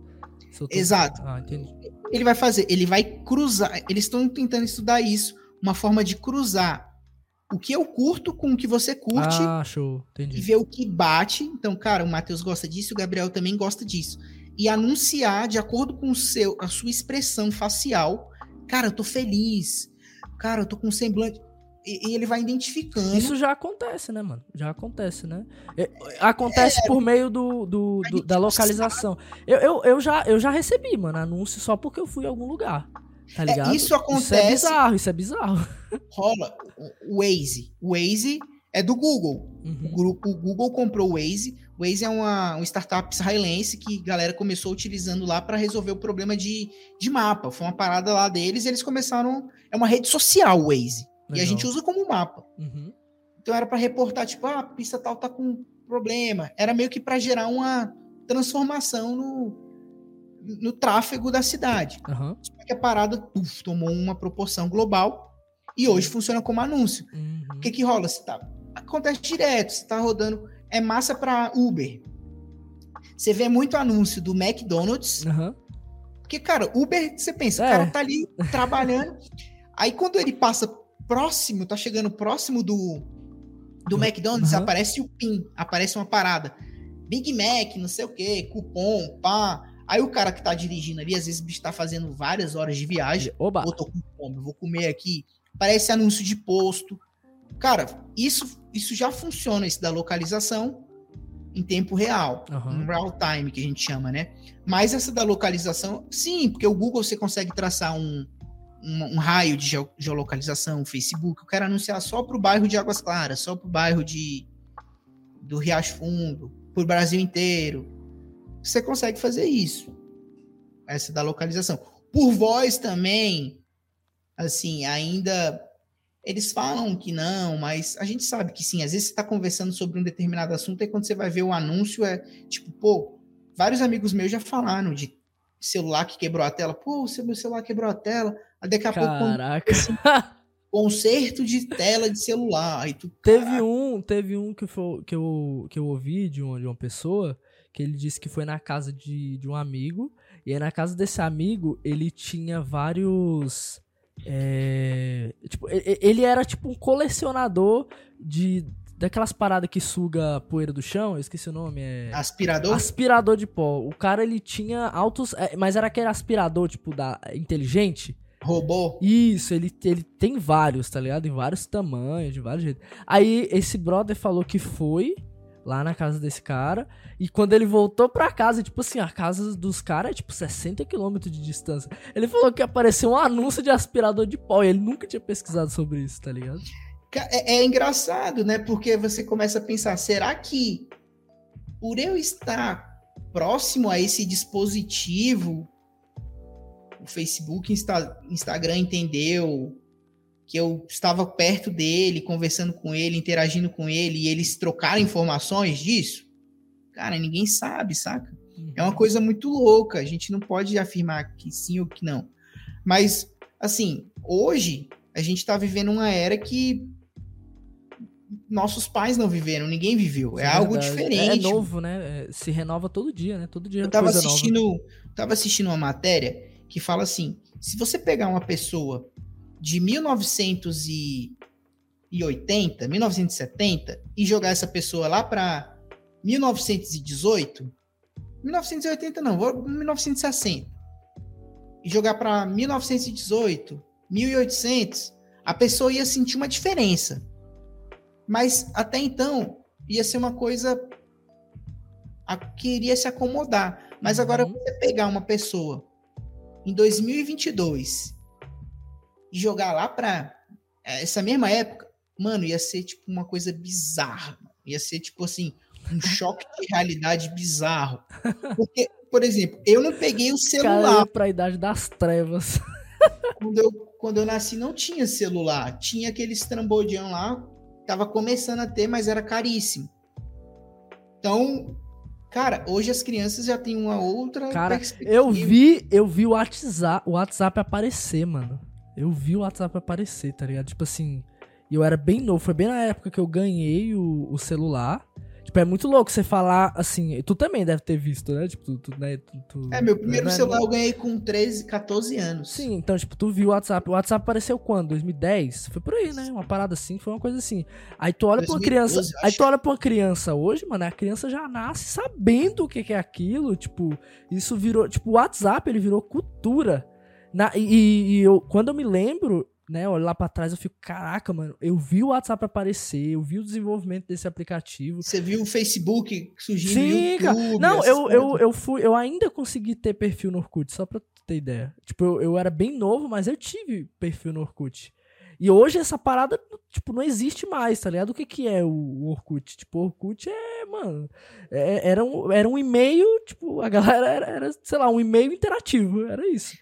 Eu tô- Exato. Ah, entendi. Ele vai fazer, ele vai cruzar. Eles estão tentando estudar isso, uma forma de cruzar o que eu curto com o que você curte. Ah, show. e Entendi. ver o que bate. Então, cara, o Matheus gosta disso, o Gabriel também gosta disso. E anunciar de acordo com o seu, a sua expressão facial. Cara, eu tô feliz. Cara, eu tô com um semblante. E, e ele vai identificando. Isso já acontece, né, mano? Já acontece, né? É, Acontece por meio do, do- A do- da localização. Eu, eu, eu, já, eu já recebi, mano, anúncio só porque eu fui em algum lugar. Tá ligado? isso Isso é acontece- bizarro, isso é bizarro. Rola o, o Waze. O Waze é do Google. O, Uhum. grupo, o Google comprou o Waze. O Waze é uma, uma startup israelense que a galera começou utilizando lá para resolver o problema de, de mapa. Foi uma parada lá deles e eles começaram. É uma rede social o Waze. E a Legal. gente usa como mapa. Uhum. Então era para reportar, tipo, ah, a pista tal tá com problema. Era meio que para gerar uma transformação no, no tráfego da cidade. Aham. Só que a parada puf, tomou uma proporção global e hoje funciona como anúncio. Uhum. O que que rola? Você tá, acontece direto, você tá rodando, é massa para Uber. Você vê muito anúncio do McDonald's, Aham. porque, cara, Uber, você pensa, É. o cara tá ali trabalhando, aí quando ele passa próximo, tá chegando próximo do, do Uhum. McDonald's, aparece o PIN, aparece uma parada. Big Mac, não sei o que, cupom, pá. Aí o cara que tá dirigindo ali, às vezes o bicho tá fazendo várias horas de viagem, Oba. ou tô com fome, vou comer aqui. Parece anúncio de posto. Cara, isso, isso já funciona, isso da localização em tempo real. Aham. Um real time, que a gente chama, né? Mas essa da localização, sim, porque o Google você consegue traçar um, um, um raio de geo- geolocalização, o Facebook. Eu quero anunciar só pro bairro de Águas Claras, só pro bairro de do Riacho Fundo, pro Brasil inteiro. Você consegue fazer isso. Essa da localização. Por voz também, assim, ainda eles falam que não, mas a gente sabe que sim. Às vezes você está conversando sobre um determinado assunto e quando você vai ver o anúncio é tipo, pô, vários amigos meus já falaram de celular que quebrou a tela. Pô, o seu meu celular quebrou a tela. Aí daqui a pouco, quando- Caraca. conserto de tela de celular. Aí tu, Teve um, teve um que, foi, que, eu, que eu ouvi de uma, de uma pessoa que ele disse que foi na casa de, de um amigo. E aí na casa desse amigo, ele tinha vários. É, tipo, ele era tipo um colecionador de daquelas paradas que suga poeira do chão, eu esqueci o nome, é aspirador. Aspirador de pó. O cara ele tinha altos, é, mas era aquele aspirador tipo da inteligente. Robô? Isso, ele, ele tem vários, tá ligado? Em vários tamanhos, de vários jeitos. Aí esse brother falou que foi lá na casa desse cara. E quando ele voltou pra casa, tipo assim, a casa dos caras é tipo 60 km de distância. Ele falou que apareceu um anúncio de aspirador de pó. E ele nunca tinha pesquisado sobre isso, tá ligado? É, é engraçado, né? Porque você começa a pensar, será que por eu estar próximo a esse dispositivo, o Facebook, Insta, Instagram entendeu que eu estava perto dele, conversando com ele, interagindo com ele, e eles trocaram informações disso? Cara, ninguém sabe, saca? É uma coisa muito louca, a gente não pode afirmar que sim ou que não. Mas, assim, hoje a gente está vivendo uma era que nossos pais não viveram, ninguém viveu. É, é algo diferente. É, novo, né? É, se renova todo dia, né? Todo dia. É eu tava assistindo, nova. tava assistindo uma matéria que fala assim: se você pegar uma pessoa de 1980, 1970 e jogar essa pessoa lá para 1918, 1980 não, vou 1960 e jogar para 1918, 1800, a pessoa ia sentir uma diferença. Mas até então ia ser uma coisa a que iria se acomodar. Mas agora uhum. você pegar uma pessoa em 2022 e jogar lá para essa mesma época, mano, ia ser tipo uma coisa bizarra. Ia ser tipo assim, um choque de realidade bizarro. Porque, por exemplo, eu não peguei o celular. para a idade das trevas. Quando eu, quando eu nasci não tinha celular, tinha aquele estrambodião lá, tava começando a ter, mas era caríssimo. Então, Cara, hoje as crianças já têm uma outra Cara, eu vi, eu vi o WhatsApp, o WhatsApp aparecer, mano. Eu vi o WhatsApp aparecer, tá ligado? Tipo assim, eu era bem novo, foi bem na época que eu ganhei o, o celular. Tipo, é muito louco você falar assim. Tu também deve ter visto, né? Tipo, tu, tu, né? Tu, é, meu primeiro né? celular eu ganhei com 13, 14 anos. Sim, então, tipo, tu viu o WhatsApp. O WhatsApp apareceu quando? 2010? Foi por aí, né? Uma parada assim, foi uma coisa assim. Aí tu olha 2012, pra uma criança. Aí tu olha pra uma criança hoje, mano, a criança já nasce sabendo o que, que é aquilo. Tipo, isso virou. Tipo, o WhatsApp, ele virou cultura. Na, e, e eu, quando eu me lembro, né, olho lá para trás, eu fico, caraca, mano, eu vi o WhatsApp aparecer, eu vi o desenvolvimento desse aplicativo. Você viu o Facebook surgindo Sim, YouTube? Não, eu, eu, eu fui, eu ainda consegui ter perfil no Orkut, só pra tu ter ideia. Tipo, eu, eu era bem novo, mas eu tive perfil no Orkut. E hoje essa parada, tipo, não existe mais, tá ligado? O que que é o Orkut? Tipo, o Orkut é, mano, é, era, um, era um e-mail, tipo, a galera era, era, sei lá, um e-mail interativo, era isso.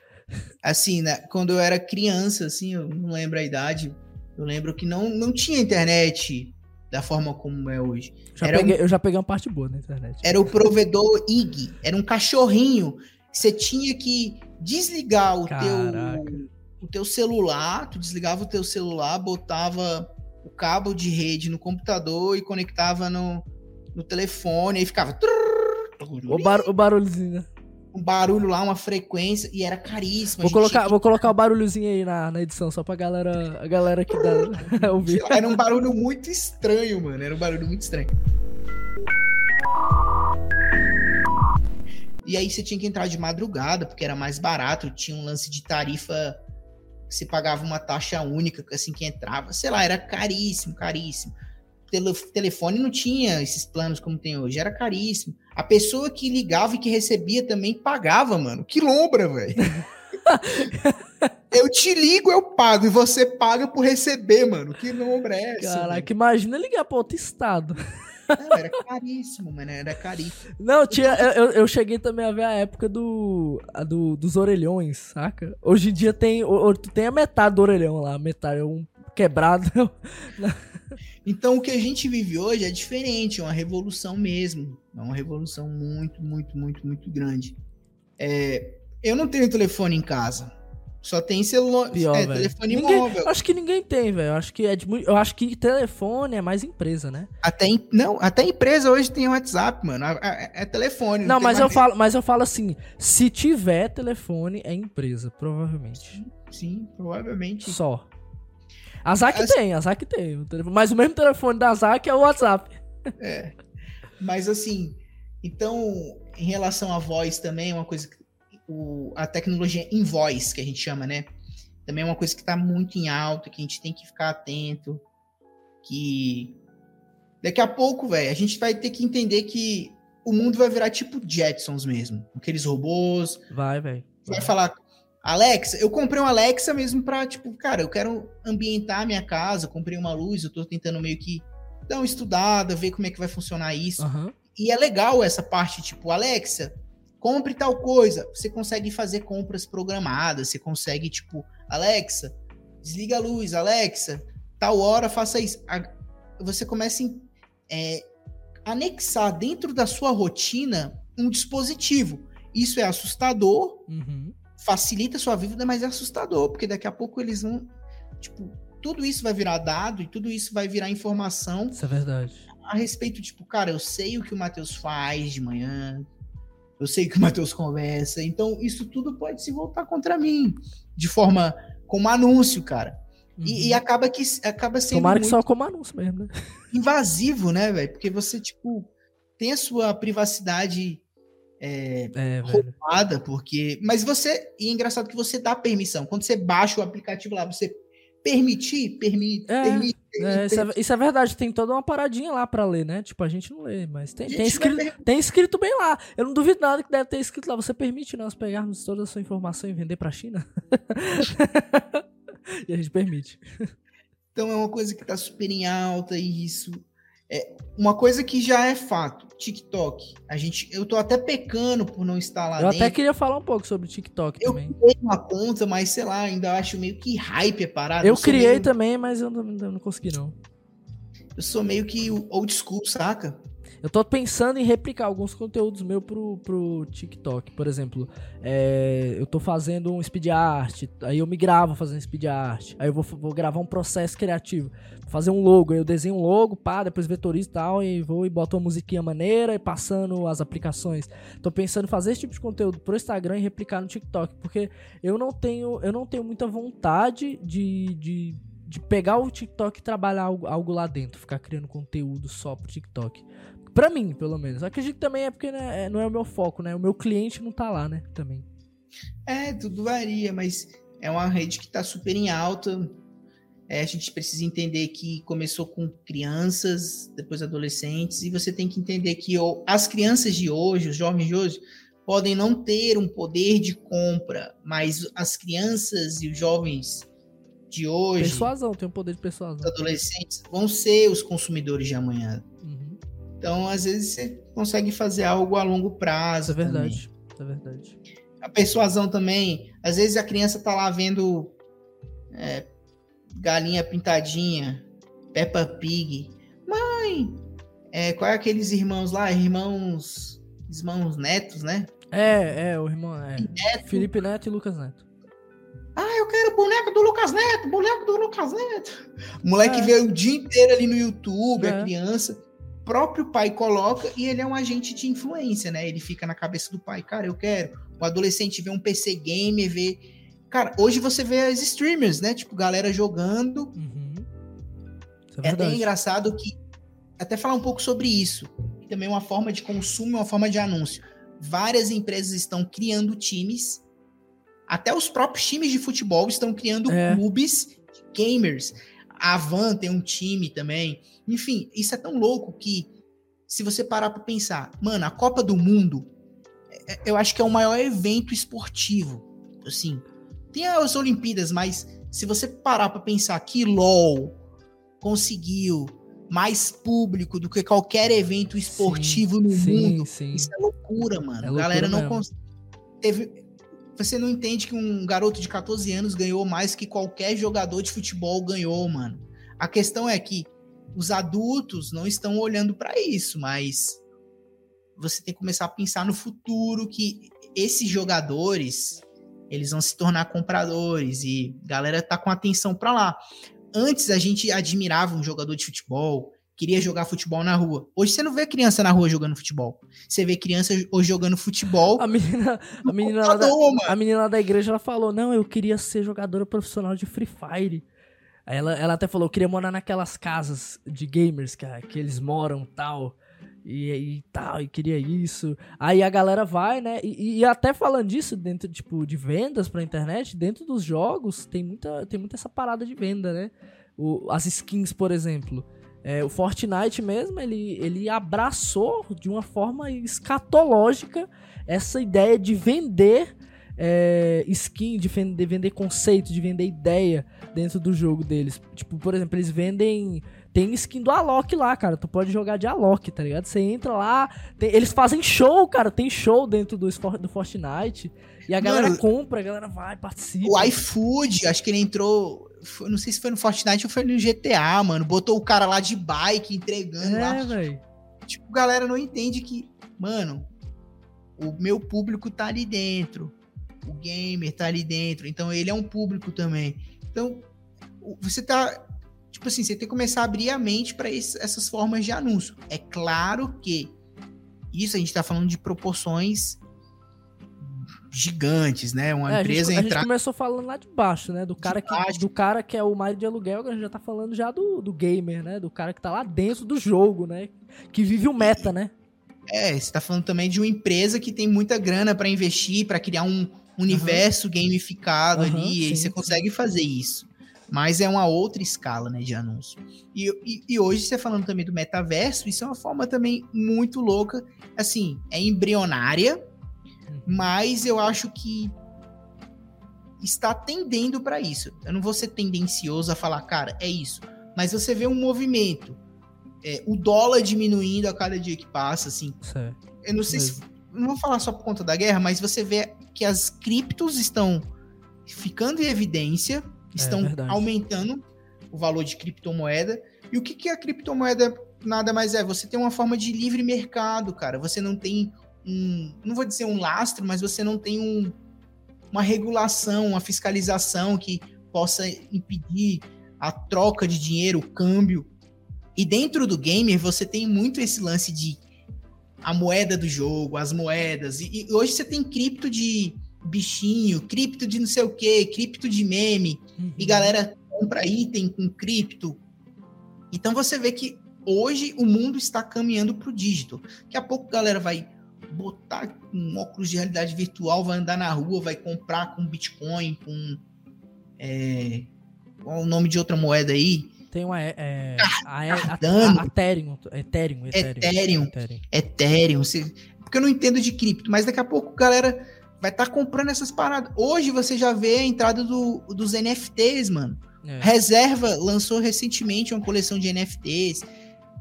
Assim, né, quando eu era criança, assim, eu não lembro a idade, eu lembro que não, não tinha internet da forma como é hoje. Já peguei, um, eu já peguei uma parte boa na internet. Era o provedor IG, era um cachorrinho. Você tinha que desligar o teu o teu celular, tu desligava o teu celular, botava o cabo de rede no computador e conectava no, no telefone, aí ficava. O, bar, o barulhozinho, né? Um barulho lá, uma frequência, e era caríssimo. Vou, colocar, vou colocar o barulhozinho aí na, na edição, só pra galera, a galera que dá ouvir. Era um barulho muito estranho, mano. Era um barulho muito estranho. E aí você tinha que entrar de madrugada, porque era mais barato, tinha um lance de tarifa, você pagava uma taxa única assim que entrava. Sei lá, era caríssimo, caríssimo telefone não tinha esses planos como tem hoje, era caríssimo. A pessoa que ligava e que recebia também pagava, mano. Que lombra, velho. eu te ligo, eu pago, e você paga por receber, mano. Que lombra é essa? Caraca, imagina ligar pra outro estado. Não, era caríssimo, mano. Era caríssimo. Não, tinha, eu, eu cheguei também a ver a época do, a do dos orelhões, saca? Hoje em dia tem, tem a metade do orelhão lá, metade, um quebrado. Então o que a gente vive hoje é diferente, é uma revolução mesmo. É uma revolução muito, muito, muito, muito grande. É, eu não tenho telefone em casa. Só tem celular, Pior, é, telefone Ninguém- móvel. Acho que ninguém tem, velho. Acho que é de muito. Eu acho que telefone é mais empresa, né? Até, não, até empresa hoje tem WhatsApp, mano. É, é- telefone. Não, tem mas eu falo, mas eu falo assim, se tiver telefone é empresa, provavelmente. nem- Sim, provavelmente. Só. A Zac Assim- tem, a Zac tem. Mas o mesmo telefone da Zac é o WhatsApp. Mas assim, então, em relação à voz também, é uma coisa que o, a tecnologia em voz, que a gente chama, né? Também é uma coisa que tá muito em alta, que a gente tem que ficar atento. Que daqui a pouco, velho, a gente vai ter que entender que o mundo vai virar tipo Jetsons mesmo. Aqueles robôs, Vai, velho. Você vai falar, Alexa, eu comprei uma Alexa mesmo pra, tipo, cara, eu quero ambientar a minha casa, comprei uma luz, eu tô tentando meio que dar uma estudada, ver como é que vai funcionar isso. Aham. E é legal essa parte, tipo, Alexa, compre tal coisa. Você consegue fazer compras programadas, você consegue, tipo, Alexa, desliga a luz, Alexa, tal hora faça isso. Você começa a é, anexar dentro da sua rotina um dispositivo. Isso é assustador, Uhum. Facilita a sua vida, mas é assustador, porque daqui a pouco eles vão. Tipo, tudo isso vai virar dado e tudo isso vai virar informação Isso é verdade. a respeito, tipo, cara, eu sei o que o Matheus faz de manhã, eu sei o que o Matheus conversa, então isso tudo pode se voltar contra mim, de forma como anúncio, cara. E, Uhum. e acaba que acaba sendo Tomara que só como anúncio mesmo, né? invasivo, né, velho? Porque você, tipo, tem a sua privacidade é, É, roubada, porque. Mas você. E é engraçado que você dá permissão. Quando você baixa o aplicativo lá, você permitir, permite, É, permite. É, isso, é, isso é verdade, tem toda uma paradinha lá pra ler, né? Tipo, a gente não lê, mas tem, tem, escrito, tem escrito bem lá. Eu não duvido nada que deve ter escrito lá. Você permite nós pegarmos toda a sua informação e vender pra China? e a gente permite. Então é uma coisa que tá super em alta e isso é uma coisa que já é fato. TikTok, a gente, eu tô até pecando por não estar lá Eu dentro. até queria falar um pouco sobre TikTok Eu também. criei uma conta, mas sei lá, ainda acho meio que hype a parada. Eu sou criei meio- também, mas eu não, ainda não consegui, não. Eu sou meio que old school, saca? Eu tô pensando em replicar alguns conteúdos meus pro, pro TikTok. Por exemplo, é, eu tô fazendo um speed art, aí eu me gravo fazendo speed art. Aí eu vou, vou gravar um processo criativo. Fazer um logo, aí eu desenho um logo, pá, depois vetorizo e tal, e vou e boto uma musiquinha maneira e passando as aplicações. Tô pensando em fazer esse tipo de conteúdo pro Instagram e replicar no TikTok, porque eu não tenho, eu não tenho muita vontade de, de, de pegar o TikTok e trabalhar algo, algo lá dentro, ficar criando conteúdo só pro TikTok. Pra mim, pelo menos. Acredito que também é porque né, é- não é o meu foco, né? O meu cliente não tá lá, né? Também. É, tudo varia, mas é uma rede que tá super em alta. É, a gente precisa entender que começou com crianças, depois adolescentes, e você tem que entender que as crianças de hoje, os jovens de hoje, podem não ter um poder de compra, mas as crianças e os jovens de hoje, Persuasão, tem um poder de os persuasão. adolescentes, vão ser os consumidores de amanhã. Uhum. Então, às vezes, você consegue fazer algo a longo prazo. é também. verdade. Isso é verdade. a persuasão também. Às vezes a criança tá lá vendo é, galinha pintadinha, Peppa Pig. Mãe, é, qual é aqueles irmãos lá? Irmãos. Irmãos netos, né? É, é, o irmão. É. Neto. Felipe Neto e Lucas Neto. Ah, eu quero boneco do Lucas Neto, boneco do Lucas Neto. O moleque É. vê o dia inteiro ali no YouTube, É. a criança. O próprio pai coloca e ele é um agente de influência, né? Ele fica na cabeça do pai, cara, eu quero. O adolescente vê um PC gamer, vê. Cara, hoje você vê as streamers, né? Tipo, galera jogando. Uhum. É É até engraçado que. Até falar um pouco sobre isso. Também é uma forma de consumo, uma forma de anúncio. Várias empresas estão criando times. Até os próprios times de futebol estão criando É. clubes de gamers. A Van tem um time também. Enfim, isso é tão louco que, se você parar pra pensar, mano, a Copa do Mundo, é- eu acho que é o maior evento esportivo. Assim, tem as Olimpíadas, mas se você parar pra pensar que LOL conseguiu mais público do que qualquer evento esportivo no sim, mundo, Sim, isso é loucura, mano. É a loucura galera não consegue. Teve... Você não entende que um garoto de 14 anos ganhou mais que qualquer jogador de futebol ganhou, mano. A questão é que os adultos não estão olhando pra isso, mas você tem que começar a pensar no futuro que esses jogadores eles vão se tornar compradores e galera tá com atenção para lá. Antes a gente admirava um jogador de futebol, queria jogar futebol na rua. Hoje você não vê criança na rua jogando futebol. Você vê criança hoje jogando futebol. A menina, a menina, lá da, a menina lá da igreja ela falou: Não, eu queria ser jogadora profissional de Free Fire. Aí ela, ela até falou: Eu queria morar naquelas casas de gamers que, que eles moram tal. E, e tal, e queria isso. Aí a galera vai, né? E, e até falando disso, dentro tipo, de vendas pra internet, dentro dos jogos, tem muita, tem muita essa parada de venda, né? O, as skins, por exemplo. É, o Fortnite mesmo, ele, ele abraçou de uma forma escatológica essa ideia de vender é, skin, de vender, vender conceito, de vender ideia dentro do jogo deles. Tipo, por exemplo, eles vendem tem skin do Alok lá, cara. Tu pode jogar de Alok, tá ligado? Você entra lá, tem, eles fazem show, cara. Tem show dentro do, do Fortnite. E a galera Mano, compra, a galera vai, participa. O iFood, acho que ele entrou. Foi, não sei se foi no Fortnite ou foi no GTA, mano. Botou o cara lá de bike entregando é, lá. Véio. Tipo, galera não entende que, mano, o meu público tá ali dentro. O gamer tá ali dentro. Então ele é um público também. Então, você tá tipo assim, você tem que começar a abrir a mente para essas formas de anúncio. É claro que isso a gente está falando de proporções gigantes, né? Uma é, empresa a gente, entrar... a gente começou falando lá de baixo, né? Do cara, que, do cara que é o marido de aluguel, a gente já tá falando já do, do gamer, né? Do cara que tá lá dentro do jogo, né? Que vive o meta, né? É, você tá falando também de uma empresa que tem muita grana para investir, para criar um universo uhum. gamificado uhum, ali, sim, e você consegue fazer isso mas é uma outra escala né, de anúncio. E, e, e, hoje, você falando também do metaverso, isso é uma forma também muito louca, assim, é embrionária, uhum. mas eu acho que está tendendo para isso. Eu não vou ser tendencioso a falar, cara, é isso, mas você vê um movimento, é, o dólar diminuindo a cada dia que passa, assim. Certo. Eu não sei se. Não vou falar só por conta da guerra, mas você vê que as criptos estão ficando em evidência estão é aumentando o valor de criptomoeda. E o que, que a criptomoeda nada mais é? Você tem uma forma de livre mercado, cara. Você não tem um, não vou dizer um lastro, mas você não tem um, uma regulação, uma fiscalização que possa impedir a troca de dinheiro, o câmbio. E dentro do gamer você tem muito esse lance de a moeda do jogo, as moedas. E, e hoje você tem cripto de bichinho, cripto de não sei o que, cripto de meme, uhum. e galera compra item com cripto. Então você vê que hoje o mundo está caminhando para o dígito. Daqui a pouco a galera vai botar um óculos de realidade virtual, vai andar na rua, vai comprar com Bitcoin, com. É, qual o nome de outra moeda aí? Tem uma. É, é a, a, a, Ethereum, Ethereum, Ethereum. Ethereum. Ethereum. Porque eu não entendo de cripto, mas daqui a pouco, galera vai estar tá comprando essas paradas. Hoje você já vê a entrada do, dos NFTs, mano. É. Reserva lançou recentemente uma coleção de NFTs.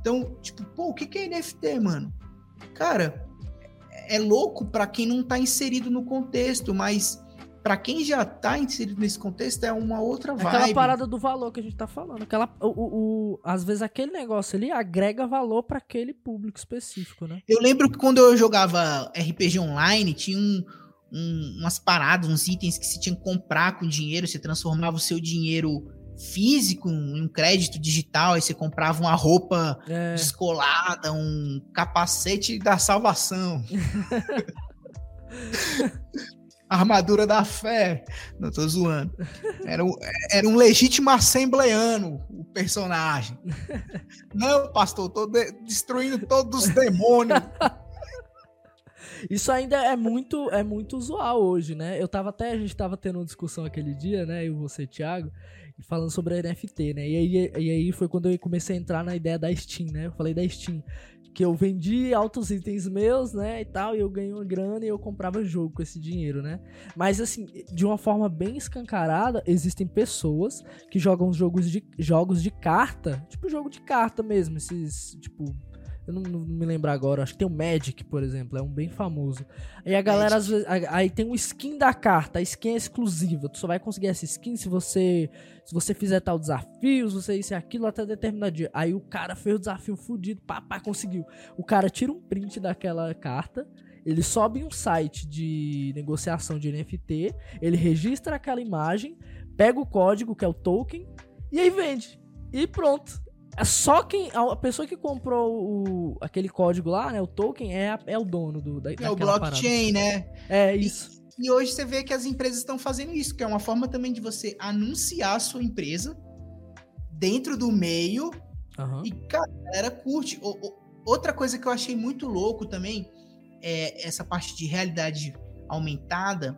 Então, tipo, pô, o que, que é NFT, mano? Cara, é louco para quem não tá inserido no contexto, mas para quem já tá inserido nesse contexto é uma outra vibe. Aquela parada do valor que a gente tá falando. Aquela, o, o, o às vezes aquele negócio ali agrega valor para aquele público específico, né? Eu lembro que quando eu jogava RPG online, tinha um, um, umas paradas, uns itens que se tinha que comprar com dinheiro, você transformava o seu dinheiro físico em um crédito digital, aí você comprava uma roupa é. descolada, um capacete da salvação. Armadura da fé. Não tô zoando. Era um, era um legítimo assembleano o personagem. Não, pastor, tô de, destruindo todos os demônios. Isso ainda é muito, é muito usual hoje, né? Eu tava até, a gente tava tendo uma discussão aquele dia, né? Eu você, Thiago, falando sobre a NFT, né? E aí, e aí foi quando eu comecei a entrar na ideia da Steam, né? Eu falei da Steam. Que eu vendi altos itens meus, né? E tal, e eu ganhei uma grana e eu comprava jogo com esse dinheiro, né? Mas assim, de uma forma bem escancarada, existem pessoas que jogam jogos de, jogos de carta, tipo jogo de carta mesmo, esses, tipo, Eu não, não me lembro agora, acho que tem o Magic, por exemplo, é um bem famoso. Aí a galera, às vezes, aí tem um skin da carta, a skin é exclusiva. Tu só vai conseguir essa skin se você se você fizer tal desafio, se você isso e aquilo até determinado dia. Aí o cara fez o desafio fudido, pá, pá, conseguiu. O cara tira um print daquela carta, ele sobe em um site de negociação de NFT, ele registra aquela imagem, pega o código, que é o token, e aí vende. E pronto. É só quem. A pessoa que comprou o, aquele código lá, né? O token, é, a, é o dono do. Da, é o blockchain, parada. né? É isso. E, e, hoje você vê que as empresas estão fazendo isso, que é uma forma também de você anunciar a sua empresa dentro do meio. Uhum. E, cara, a galera curte. O, o, outra coisa que eu achei muito louco também é essa parte de realidade aumentada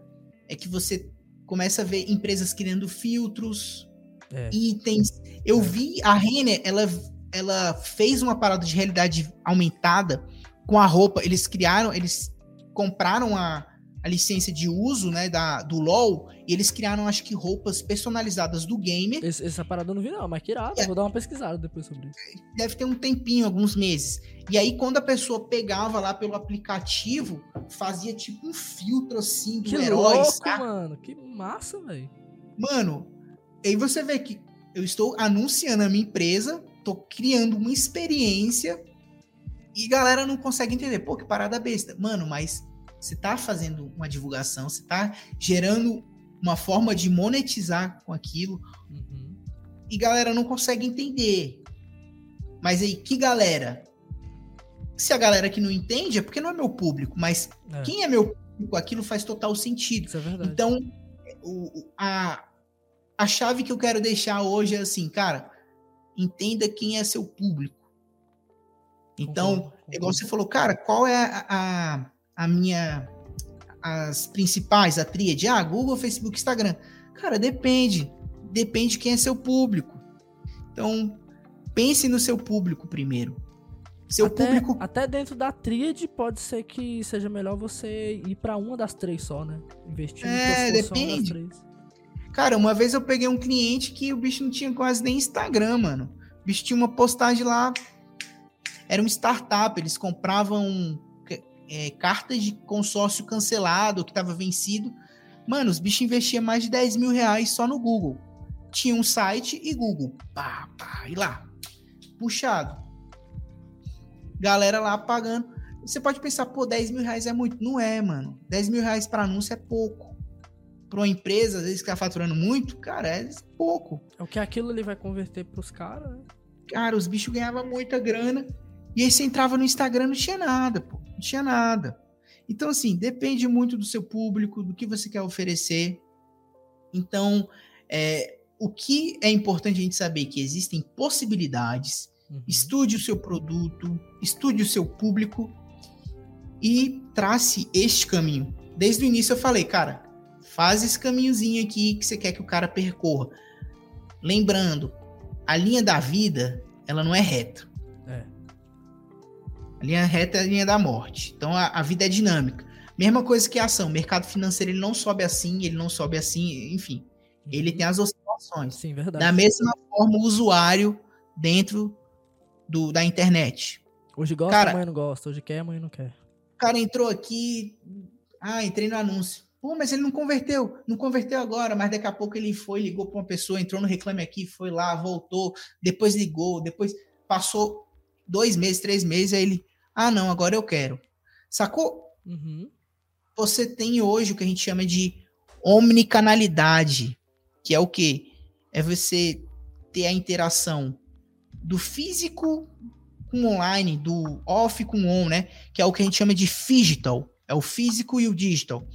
é que você começa a ver empresas criando filtros, é. itens. Eu vi a Renner, ela, ela fez uma parada de realidade aumentada com a roupa. Eles criaram, eles compraram a, a licença de uso, né, da, do LoL, e eles criaram, acho que, roupas personalizadas do gamer. Esse, essa parada eu não vi não, mas que irado, é. vou dar uma pesquisada depois sobre isso. Deve ter um tempinho, alguns meses. E aí, quando a pessoa pegava lá pelo aplicativo, fazia tipo um filtro, assim, do que herói, louco, sabe? mano, que massa, velho. Mano, aí você vê que eu estou anunciando a minha empresa, tô criando uma experiência e galera não consegue entender. Pô, que parada besta. Mano, mas você tá fazendo uma divulgação, você tá gerando uma forma de monetizar com aquilo uhum. e galera não consegue entender. Mas aí, que galera? Se a galera que não entende é porque não é meu público, mas é. quem é meu público, aquilo faz total sentido. Isso é verdade. Então, o, a, a chave que eu quero deixar hoje é assim, cara, entenda quem é seu público. Então, concordo. igual você falou, cara, qual é a, a, a minha. As principais, a tríade? Ah, Google, Facebook, Instagram. Cara, depende. Depende de quem é seu público. Então, pense no seu público primeiro. Seu até, público. Até dentro da tríade pode ser que seja melhor você ir para uma das três só, né? Investir é, depende. Cara, uma vez eu peguei um cliente que o bicho não tinha quase nem Instagram, mano. O bicho tinha uma postagem lá. Era uma startup, eles compravam é, cartas de consórcio cancelado, que estava vencido. Mano, os bichos investiam mais de 10 mil reais só no Google. Tinha um site e Google. Pá, pá, e lá. Puxado. Galera lá pagando. Você pode pensar, pô, 10 mil reais é muito. Não é, mano. 10 mil reais para anúncio é pouco para uma empresa, às vezes que tá faturando muito, cara, é pouco. É o que aquilo ele vai converter pros caras, né? Cara, os bichos ganhavam muita grana. E aí você entrava no Instagram, não tinha nada, pô. Não tinha nada. Então, assim, depende muito do seu público, do que você quer oferecer. Então, é, o que é importante a gente saber que existem possibilidades. Uhum. Estude o seu produto, estude o seu público e trace este caminho. Desde o início eu falei, cara, Faz esse caminhozinho aqui que você quer que o cara percorra. Lembrando, a linha da vida, ela não é reta. É. A linha reta é a linha da morte. Então a, a vida é dinâmica. Mesma coisa que a ação. O mercado financeiro ele não sobe assim, ele não sobe assim, enfim. Uhum. Ele tem as oscilações. Sim, verdade. Da mesma forma, o usuário dentro do, da internet. Hoje gosta, cara, amanhã não gosta. Hoje quer, amanhã não quer. O cara entrou aqui. Ah, entrei no anúncio. Pô, mas ele não converteu, não converteu agora, mas daqui a pouco ele foi, ligou para uma pessoa, entrou no Reclame Aqui, foi lá, voltou, depois ligou, depois passou dois meses, três meses, aí ele, ah, não, agora eu quero. Sacou? Uhum. Você tem hoje o que a gente chama de omnicanalidade, que é o quê? É você ter a interação do físico com online, do off com on, né? Que é o que a gente chama de digital, é o físico e o digital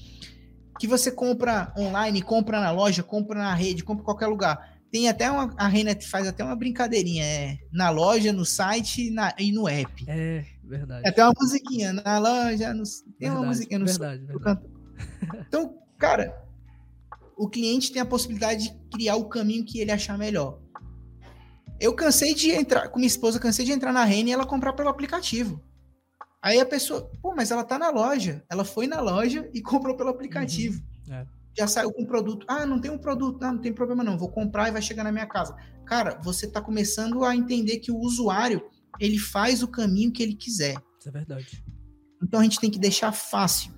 que você compra online, compra na loja, compra na rede, compra em qualquer lugar. Tem até uma. A Renet faz até uma brincadeirinha. É na loja, no site na, e no app. É, verdade. até uma musiquinha. Na loja, no, tem verdade, uma musiquinha no verdade, verdade. Então, cara, o cliente tem a possibilidade de criar o caminho que ele achar melhor. Eu cansei de entrar, com minha esposa, cansei de entrar na Rene e ela comprar pelo aplicativo. Aí a pessoa, pô, mas ela tá na loja. Ela foi na loja e comprou pelo aplicativo. Uhum. É. Já saiu com o produto. Ah, não tem um produto. Ah, não tem problema não. Vou comprar e vai chegar na minha casa. Cara, você tá começando a entender que o usuário, ele faz o caminho que ele quiser. Isso é verdade. Então a gente tem que deixar fácil.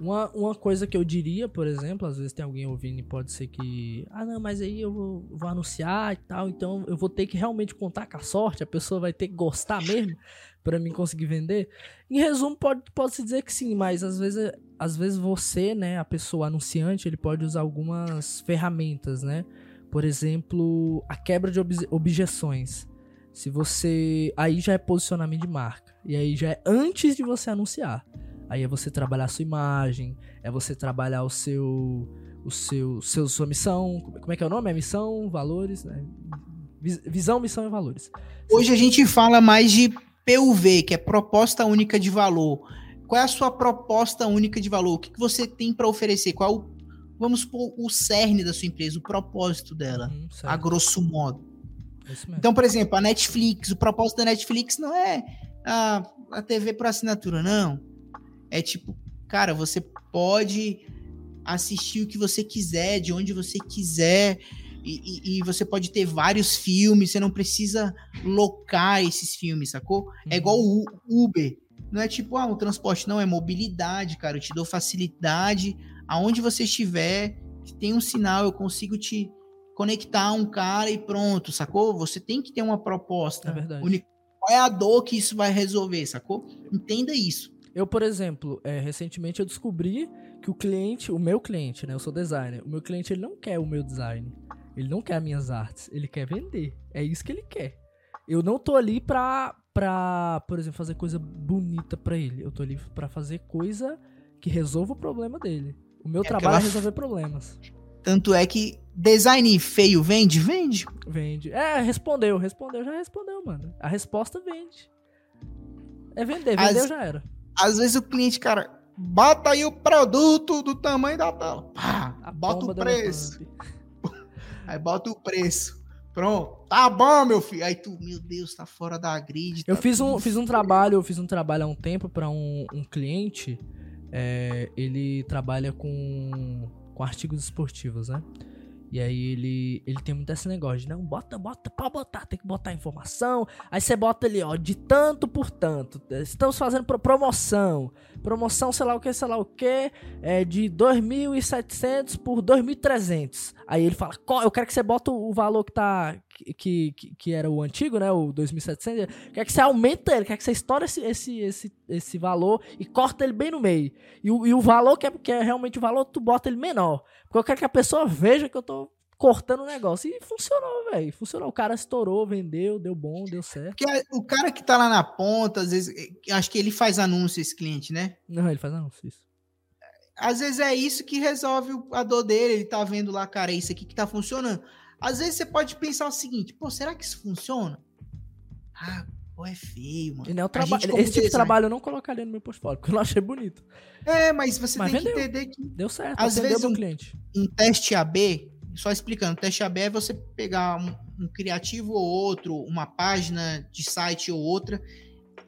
Uma, uma coisa que eu diria, por exemplo, às vezes tem alguém ouvindo e pode ser que. Ah, não, mas aí eu vou, vou anunciar e tal, então eu vou ter que realmente contar com a sorte, a pessoa vai ter que gostar mesmo para mim conseguir vender. Em resumo, pode, pode se dizer que sim, mas às vezes, às vezes você, né, a pessoa anunciante, ele pode usar algumas ferramentas, né? Por exemplo, a quebra de ob objeções. Se você. Aí já é posicionamento de marca. E aí já é antes de você anunciar. Aí é você trabalhar a sua imagem, é você trabalhar o seu. O seu, seu sua missão. Como é que é o nome? É missão, valores, né? Visão, missão e valores. Hoje a gente fala mais de PUV, que é proposta única de valor. Qual é a sua proposta única de valor? O que, que você tem para oferecer? Qual, é vamos supor, o cerne da sua empresa, o propósito dela, uhum, a grosso modo. Então, por exemplo, a Netflix, o propósito da Netflix não é a, a TV por assinatura, não. É tipo, cara, você pode assistir o que você quiser, de onde você quiser, e, e, e, você pode ter vários filmes, você não precisa locar esses filmes, sacou? Uhum. É igual o Uber. Não é tipo, ah, o transporte, não, é mobilidade, cara. Eu te dou facilidade aonde você estiver, tem um sinal, eu consigo te conectar um cara e pronto, sacou? Você tem que ter uma proposta. É verdade. Qual é a dor que isso vai resolver, sacou? Entenda isso. Eu, por exemplo, é, recentemente eu descobri que o cliente, o meu cliente, né? Eu sou designer. O meu cliente ele não quer o meu design. Ele não quer minhas artes. Ele quer vender. É isso que ele quer. Eu não tô ali pra, pra por exemplo, fazer coisa bonita pra ele. Eu tô ali pra fazer coisa que resolva o problema dele. O meu é trabalho aquela... é resolver problemas. Tanto é que design feio vende? Vende. Vende. É, respondeu, respondeu, já respondeu, mano. A resposta vende. É vender, vendeu As... já era. Às vezes o cliente, cara, bota aí o produto do tamanho da tela. Pá, a bota o preço. Aí bota o preço. Pronto, tá bom, meu filho. Aí tu, meu Deus, tá fora da grid. Eu tá fiz um, fiz um trabalho, eu fiz um trabalho há um tempo para um, um, cliente. É, ele trabalha com, com artigos esportivos, né? E aí ele, ele tem muito esse negócio de, não, bota, bota, pode botar, tem que botar informação. Aí você bota ali, ó, de tanto por tanto. Estamos fazendo promoção. Promoção, sei lá o que, sei lá o que, é de 2.700 por 2.300. Aí ele fala, eu quero que você bota o valor que tá, que, que, que era o antigo, né, o 2.700. Quer que você aumente ele, quer que você estoure esse, esse, esse, esse valor e corta ele bem no meio. E o, e o valor que é, que é realmente o valor, tu bota ele menor. Porque eu quero que a pessoa veja que eu tô cortando o negócio. E funcionou, velho. Funcionou. O cara estourou, vendeu, deu bom, deu certo. Porque o cara que tá lá na ponta, às vezes, eh, acho que ele faz anúncio esse cliente, né? Não, ele faz anúncio, isso. Às vezes é isso que resolve a dor dele. Ele tá vendo lá, cara, é isso aqui que tá funcionando. Às vezes você pode pensar o seguinte, pô, será que isso funciona? Ah, pô, é feio, mano. Não traba... Esse tipo de trabalho eu não colocaria no meu portfólio, porque eu não achei bonito. É, mas você mas tem vendeu. que entender que. Deu certo, às vezes um, cliente. um teste AB, só explicando, teste AB é você pegar um, um, criativo ou outro, uma página de site ou outra,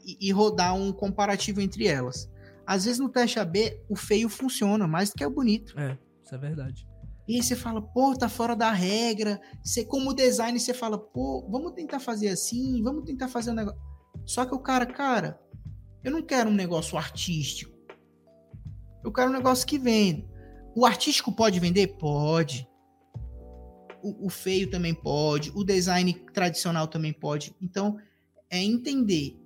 e, e, rodar um comparativo entre elas. Às vezes no teste AB o feio funciona mais do que o bonito. É, isso é verdade. E aí você fala, pô, tá fora da regra. Você, como design, você fala, pô, vamos tentar fazer assim, vamos tentar fazer um negócio. Só que o cara, cara, eu não quero um negócio artístico. Eu quero um negócio que venda. O artístico pode vender? Pode. O, o, feio também pode. O design tradicional também pode. Então, é entender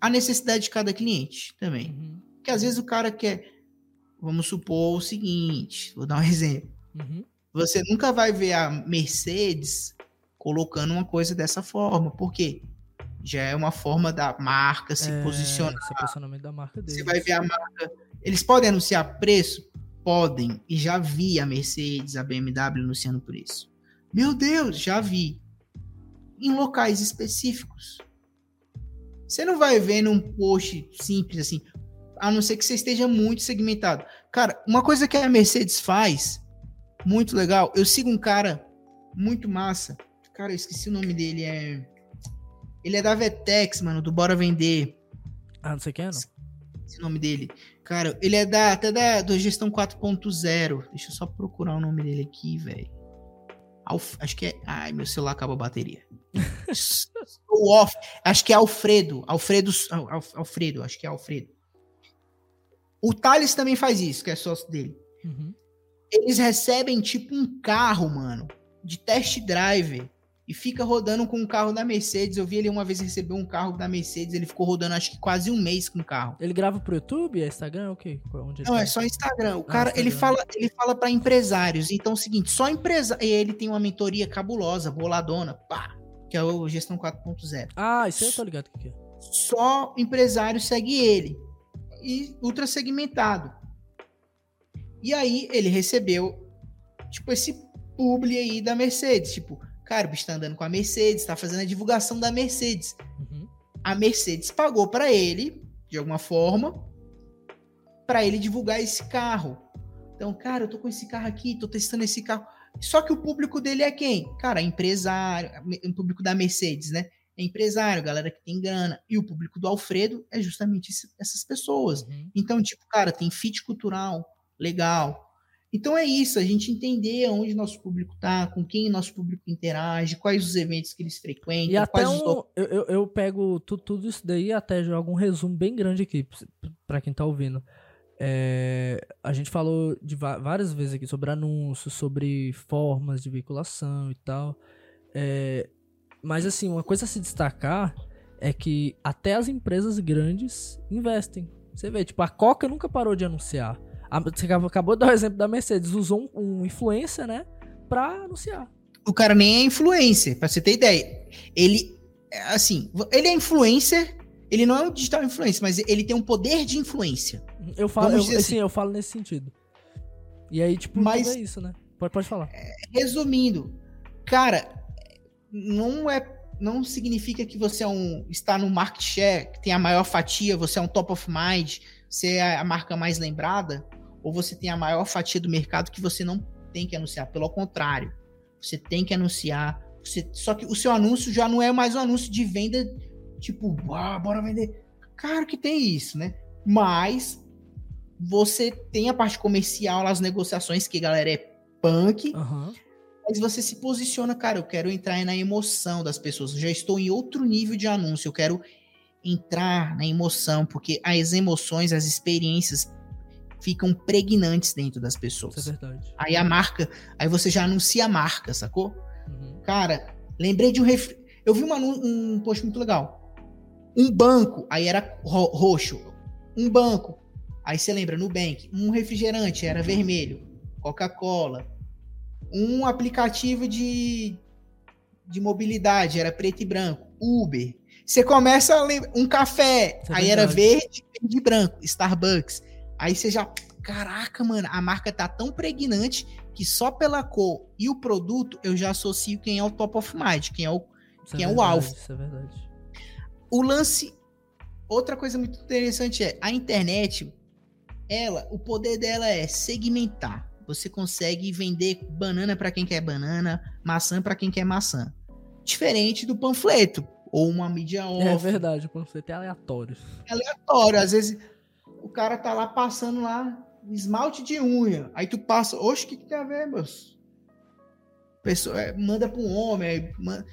a necessidade de cada cliente também. Uhum. Que às vezes o cara quer. Vamos supor o seguinte: vou dar um exemplo. Uhum. Você nunca vai ver a Mercedes colocando uma coisa dessa forma. Por quê? Já é uma forma da marca se é, posicionar. Esse posicionamento da marca deles. Você vai ver a marca. Eles podem anunciar preço? Podem. E já vi a Mercedes, a BMW anunciando preço. Meu Deus, já vi. Em locais específicos. Você não vai ver num post simples assim, a não ser que você esteja muito segmentado. Cara, uma coisa que a Mercedes faz muito legal. Eu sigo um cara muito massa. Cara, eu esqueci o nome dele. É. Ele é da Vetex, mano, do Bora Vender. Ah, não sei quem é, não. Esse nome dele. Cara, ele é da, até da, da Gestão 4.0. Deixa eu só procurar o nome dele aqui, velho. Acho que é. Ai, meu celular acaba a bateria. o off. Acho que é Alfredo. Alfredo. Alfredo, acho que é Alfredo. O Thales também faz isso, que é sócio dele. Uhum. Eles recebem tipo um carro, mano, de test drive e fica rodando com o carro da Mercedes. Eu vi ele uma vez receber um carro da Mercedes, ele ficou rodando acho que quase um mês com o carro. Ele grava pro YouTube, é Instagram, o quê? Onde Não, tá? é só Instagram. O ah, cara, Instagram. ele fala, ele fala para empresários. Então é o seguinte, só empresa, e ele tem uma mentoria cabulosa, boladona, pá, que é o Gestão 4.0. Ah, isso aí eu tô ligado o que é. Só empresário segue ele. E ultra segmentado. E aí ele recebeu tipo esse publi aí da Mercedes, tipo, Cara, o bicho tá andando com a Mercedes, tá fazendo a divulgação da Mercedes. Uhum. A Mercedes pagou para ele, de alguma forma, para ele divulgar esse carro. Então, cara, eu tô com esse carro aqui, tô testando esse carro. Só que o público dele é quem? Cara, empresário, o público da Mercedes, né? É empresário, galera que tem grana. E o público do Alfredo é justamente essas pessoas. Uhum. Então, tipo, cara, tem fit cultural, legal. Então é isso, a gente entender onde nosso público está, com quem nosso público interage, quais os eventos que eles frequentam. E até um, os... eu, eu, eu, pego tudo, tudo isso daí até jogo um resumo bem grande aqui para quem está ouvindo. É, a gente falou de várias vezes aqui sobre anúncios, sobre formas de veiculação e tal. É, mas assim, uma coisa a se destacar é que até as empresas grandes investem. Você vê, tipo, a Coca nunca parou de anunciar. Você acabou de dar o exemplo da Mercedes, usou um, um influencer, né, pra anunciar. O cara nem é influencer, pra você ter ideia. Ele, assim, ele é influencer, ele não é um digital influencer, mas ele tem um poder de influência. Eu falo, eu, assim. Sim, eu falo nesse sentido. E aí, tipo, mas, é isso, né? Pode, pode falar. É, resumindo, cara, não é não significa que você é um, está no market share, que tem a maior fatia, você é um top of mind, você é a marca mais lembrada ou você tem a maior fatia do mercado que você não tem que anunciar. Pelo contrário, você tem que anunciar. Você, só que o seu anúncio já não é mais um anúncio de venda, tipo, ah, bora vender. Claro que tem isso, né? Mas você tem a parte comercial, as negociações, que galera é punk. Uhum. Mas você se posiciona, cara, eu quero entrar na emoção das pessoas. Eu já estou em outro nível de anúncio. Eu quero entrar na emoção, porque as emoções, as experiências ficam pregnantes dentro das pessoas. Isso é verdade. Aí a marca, aí você já anuncia a marca, sacou? Uhum. Cara, lembrei de um ref... eu vi uma, um post muito legal. Um banco, aí era ro roxo. Um banco, aí você lembra Nubank, um refrigerante era vermelho, Coca-Cola. Um aplicativo de de mobilidade era preto e branco, Uber. Você começa a lembrar um café, é aí era verde, verde e branco, Starbucks. Aí você já. Caraca, mano, a marca tá tão pregnante que só pela cor e o produto eu já associo quem é o top of mind, quem é o, isso é quem é, é o alvo. Isso é verdade. O lance. Outra coisa muito interessante é a internet, ela, o poder dela é segmentar. Você consegue vender banana para quem quer banana, maçã para quem quer maçã. Diferente do panfleto ou uma mídia off. É verdade, o panfleto é aleatório. É aleatório, às vezes cara tá lá passando lá esmalte de unha. Aí tu passa, oxe, o que, que tem a ver, meus? Pessoa, é, manda pra um homem. Manda...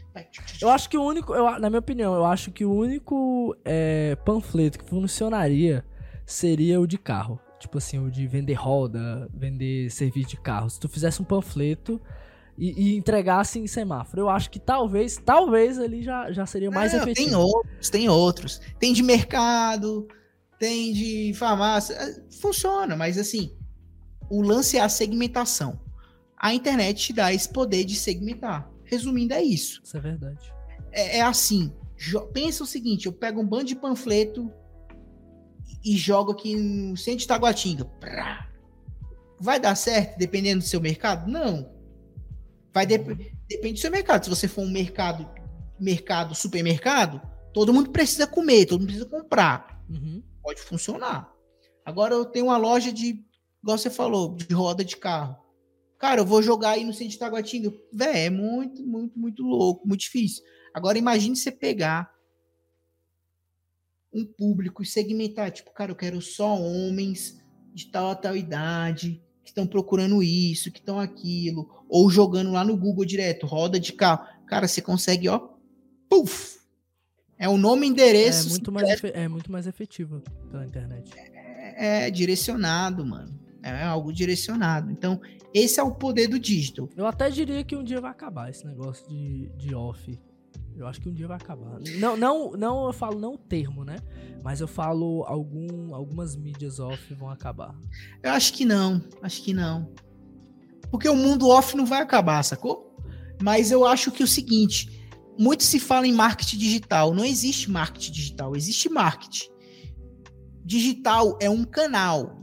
Eu acho que o único, eu, na minha opinião, eu acho que o único é, panfleto que funcionaria seria o de carro. Tipo assim, o de vender roda, vender serviço de carro. Se tu fizesse um panfleto e, e entregasse em semáforo, eu acho que talvez, talvez ele já, já seria mais Não, efetivo. Tem outros, tem outros. Tem de mercado, tem de farmácia. É, funciona, mas assim, o lance é a segmentação. A internet te dá esse poder de segmentar. Resumindo, é isso. Isso é verdade. É, é assim. Pensa o seguinte: eu pego um bando de panfleto e jogo aqui no centro de Taguatinga. Vai dar certo dependendo do seu mercado? Não. Vai de... Uhum. depende do seu mercado. Se você for um mercado, mercado, supermercado, todo mundo precisa comer, todo mundo precisa comprar. Uhum pode funcionar. Agora eu tenho uma loja de, igual você falou, de roda de carro. Cara, eu vou jogar aí no centro de Taguatinga. Véi, é muito, muito, muito louco, muito difícil. Agora imagine você pegar um público e segmentar, tipo, cara, eu quero só homens de tal a tal idade, que estão procurando isso, que estão aquilo, ou jogando lá no Google direto, roda de carro. Cara, você consegue, ó, puf, É o nome endereço. É muito, mais efe- é muito mais efetivo pela internet. É, é direcionado, mano. É algo direcionado. Então, esse é o poder do digital. Eu até diria que um dia vai acabar esse negócio de, de off. Eu acho que um dia vai acabar. Não, não, não eu falo não o termo, né? Mas eu falo algum, algumas mídias off vão acabar. Eu acho que não. Acho que não. Porque o mundo off não vai acabar, sacou? Mas eu acho que é o seguinte: muito se fala em marketing digital. Não existe marketing digital, existe marketing. Digital é um canal.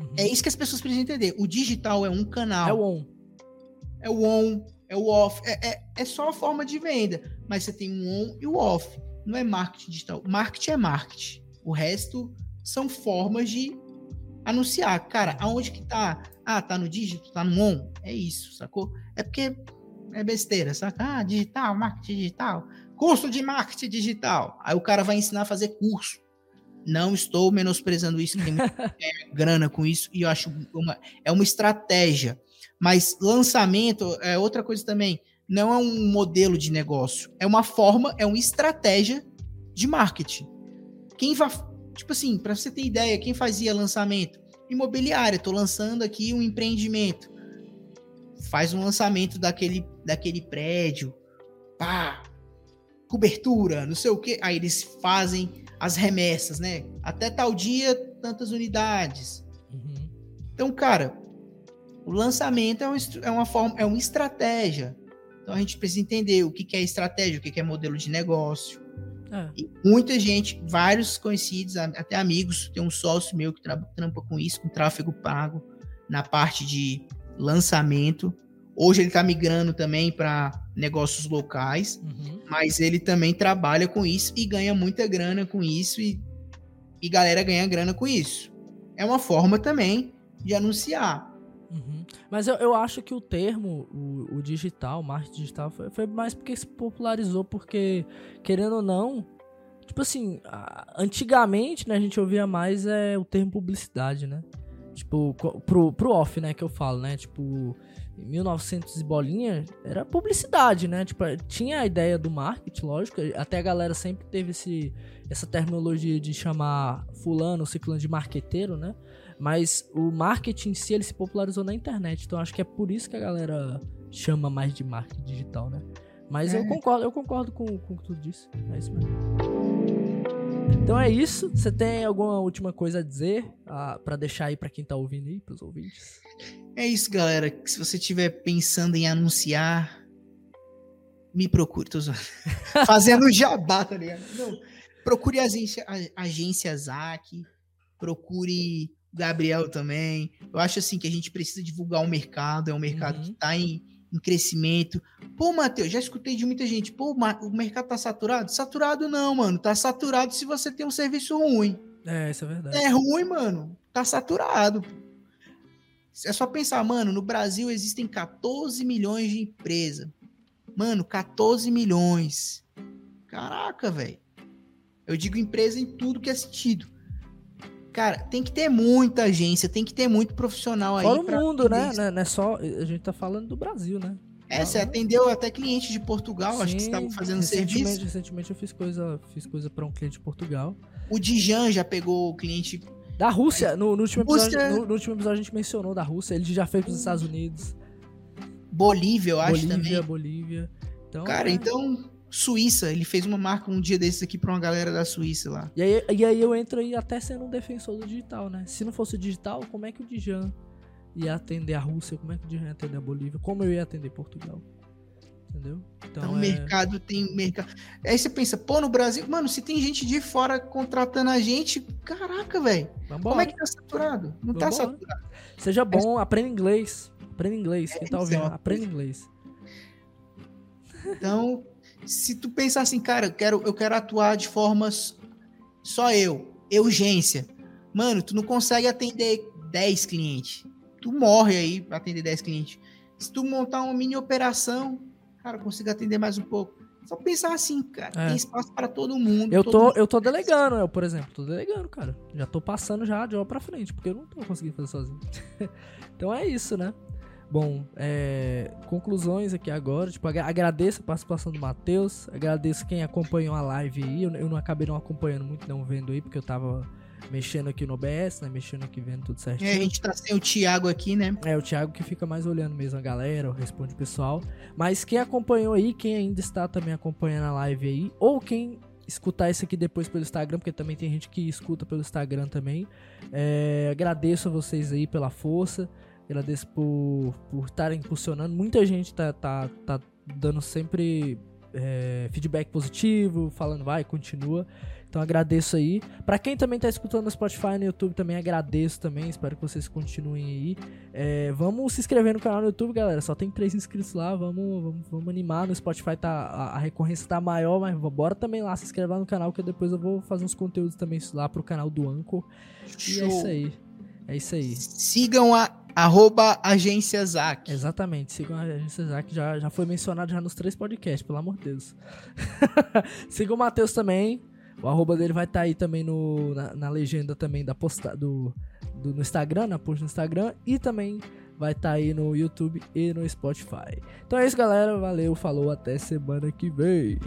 Uhum. É isso que as pessoas precisam entender. O digital é um canal. É o on. é o on, é o off, é, é, é só a forma de venda, mas você tem o on e o off. Não é marketing digital. Marketing é marketing. O resto são formas de anunciar. Cara, aonde que tá? Ah, tá no digital, tá no on? É isso, sacou? É porque é besteira, saca? Ah, digital, marketing digital. Curso de marketing digital. Aí o cara vai ensinar a fazer curso. Não estou menosprezando isso, tem muita grana com isso, e eu acho uma, é uma estratégia. Mas lançamento é outra coisa também. Não é um modelo de negócio. É uma forma, é uma estratégia de marketing. Quem vai. Tipo assim, para você ter ideia, quem fazia lançamento? Imobiliária. Tô lançando aqui um empreendimento. Faz um lançamento daquele, daquele prédio. Pá! Cobertura, não sei o quê. Aí eles fazem as remessas, né? Até tal dia, tantas unidades. Uhum. Então, cara, o lançamento é, um, é, uma forma, é uma estratégia. Então a gente precisa entender o que, que é estratégia, o que, que é modelo de negócio. É. E muita gente, vários conhecidos, até amigos, tem um sócio meu que tra trampa com isso, com tráfego pago, na parte de lançamento. Hoje ele está migrando também para negócios locais, Uhum. mas ele também trabalha com isso e ganha muita grana com isso e, e galera ganha grana com isso. É uma forma também de anunciar. Uhum. Mas eu, eu acho que o termo, o, o digital, marketing digital, foi, foi mais porque se popularizou, porque, querendo ou não, tipo assim, antigamente, né, a gente ouvia mais é, o termo publicidade, né? Tipo, pro, pro off, né, que eu falo, né? Tipo, 1900 e bolinha, era publicidade, né? Tipo, tinha a ideia do marketing, lógico, até a galera sempre teve esse, essa terminologia de chamar fulano, ciclano de marqueteiro, né? Mas o marketing em si, ele se popularizou na internet. Então acho que é por isso que a galera chama mais de marketing digital, né? Mas eu É. concordo, eu concordo com, com o que tu disse. É isso mesmo. Então é isso. Você tem alguma última coisa a dizer ah, pra deixar aí pra quem tá ouvindo aí, pros ouvintes? É isso, galera. Que Se você estiver pensando em anunciar, me procure. Tô. Fazendo jabá, tá ligado? Não, procure a agência, a agência ZAC, procure o Gabriel também. Eu acho assim que a gente precisa divulgar o mercado, é um mercado Uhum. que tá em, em crescimento. Pô, Matheus, já escutei de muita gente. Pô, o mercado tá saturado? Saturado não, mano. Tá saturado se você tem um serviço ruim. É, isso é verdade. É ruim, mano. Tá saturado. É só pensar, mano, no Brasil existem 14 milhões de empresas. Mano, 14 milhões. Caraca, velho. Eu digo empresa em tudo que é sentido. Cara, tem que ter muita agência, tem que ter muito profissional aí. Fora o mundo, né? Não é- não é só. A gente tá falando do Brasil, né? É, você atendeu até cliente de Portugal, acho que você Sim, estava fazendo recentemente, serviço. Recentemente eu fiz coisa, fiz coisa para um cliente de Portugal. O Dijan já pegou o cliente. Da Rússia, no, no último episódio, no, no último episódio a gente mencionou da Rússia, ele já fez pros Estados Unidos, Bolívia, eu acho Bolívia, também. Bolívia. Então, Cara, é. então, Suíça, ele fez uma marca um dia desses aqui pra uma galera da Suíça lá. E aí, e aí eu entro aí até sendo um defensor do digital, né? Se não fosse o digital, como é que o Dijan ia atender a Rússia? Como é que o Dijan ia atender a Bolívia? Como eu ia atender Portugal? Entendeu? Então, o é- mercado tem mercado. Aí você pensa, pô, no Brasil, mano, se tem gente de fora contratando a gente, caraca, velho. Como é que tá saturado? Não tá Vambora. saturado. Seja bom, aprenda inglês. Aprenda inglês. Quem tá é ouvindo, aprenda inglês. Então, se tu pensar assim, cara, eu quero, eu quero atuar de formas só eu, urgência. Mano, tu não consegue atender 10 clientes. Tu morre aí pra atender 10 clientes. Se tu montar uma mini operação, cara, eu consigo atender mais um pouco. Só pensar assim, cara. É. Tem espaço para todo mundo. Eu todo tô, mundo- eu tô delegando, eu, por exemplo, tô delegando, cara. Já tô passando já de hora pra frente, porque eu não tô conseguindo fazer sozinho. então é isso, né? Bom, é, conclusões aqui agora. Tipo, agradeço a participação do Matheus. Agradeço quem acompanhou a live aí. Eu, eu, não acabei não acompanhando muito, não vendo aí, porque eu tava mexendo aqui no OBS, né? Mexendo aqui, vendo tudo certinho. É, a gente tá sem o Thiago aqui, né? É, o Thiago que fica mais olhando mesmo a galera, responde o pessoal. Mas quem acompanhou aí, quem ainda está também acompanhando a live aí, ou quem escutar isso aqui depois pelo Instagram, porque também tem gente que escuta pelo Instagram também. É, agradeço a vocês aí pela força. Agradeço por estarem impulsionando. Muita gente tá, tá, tá dando sempre é, feedback positivo, falando vai, continua. Então agradeço aí. Para quem também tá escutando no Spotify e no YouTube, também agradeço também. Espero que vocês continuem aí. É, vamos se inscrever no canal no YouTube, galera. Só tem três inscritos lá. Vamos, vamos, vamos animar. No Spotify tá, a, a, recorrência tá maior, mas bora também lá se inscrever no canal, que depois eu vou fazer uns conteúdos também lá pro canal do Anchor. E é isso aí. É isso aí. Sigam a Arroba Agência Zac. Exatamente, sigam a Agência Zac, já, já foi mencionado já nos três podcasts, pelo amor de Deus. sigam o Matheus também, o arroba dele vai estar tá aí também no, na, na, legenda também da posta, do, do, no Instagram, na post no Instagram, e também vai estar tá aí no YouTube e no Spotify. Então é isso, galera, valeu, falou, até semana que vem.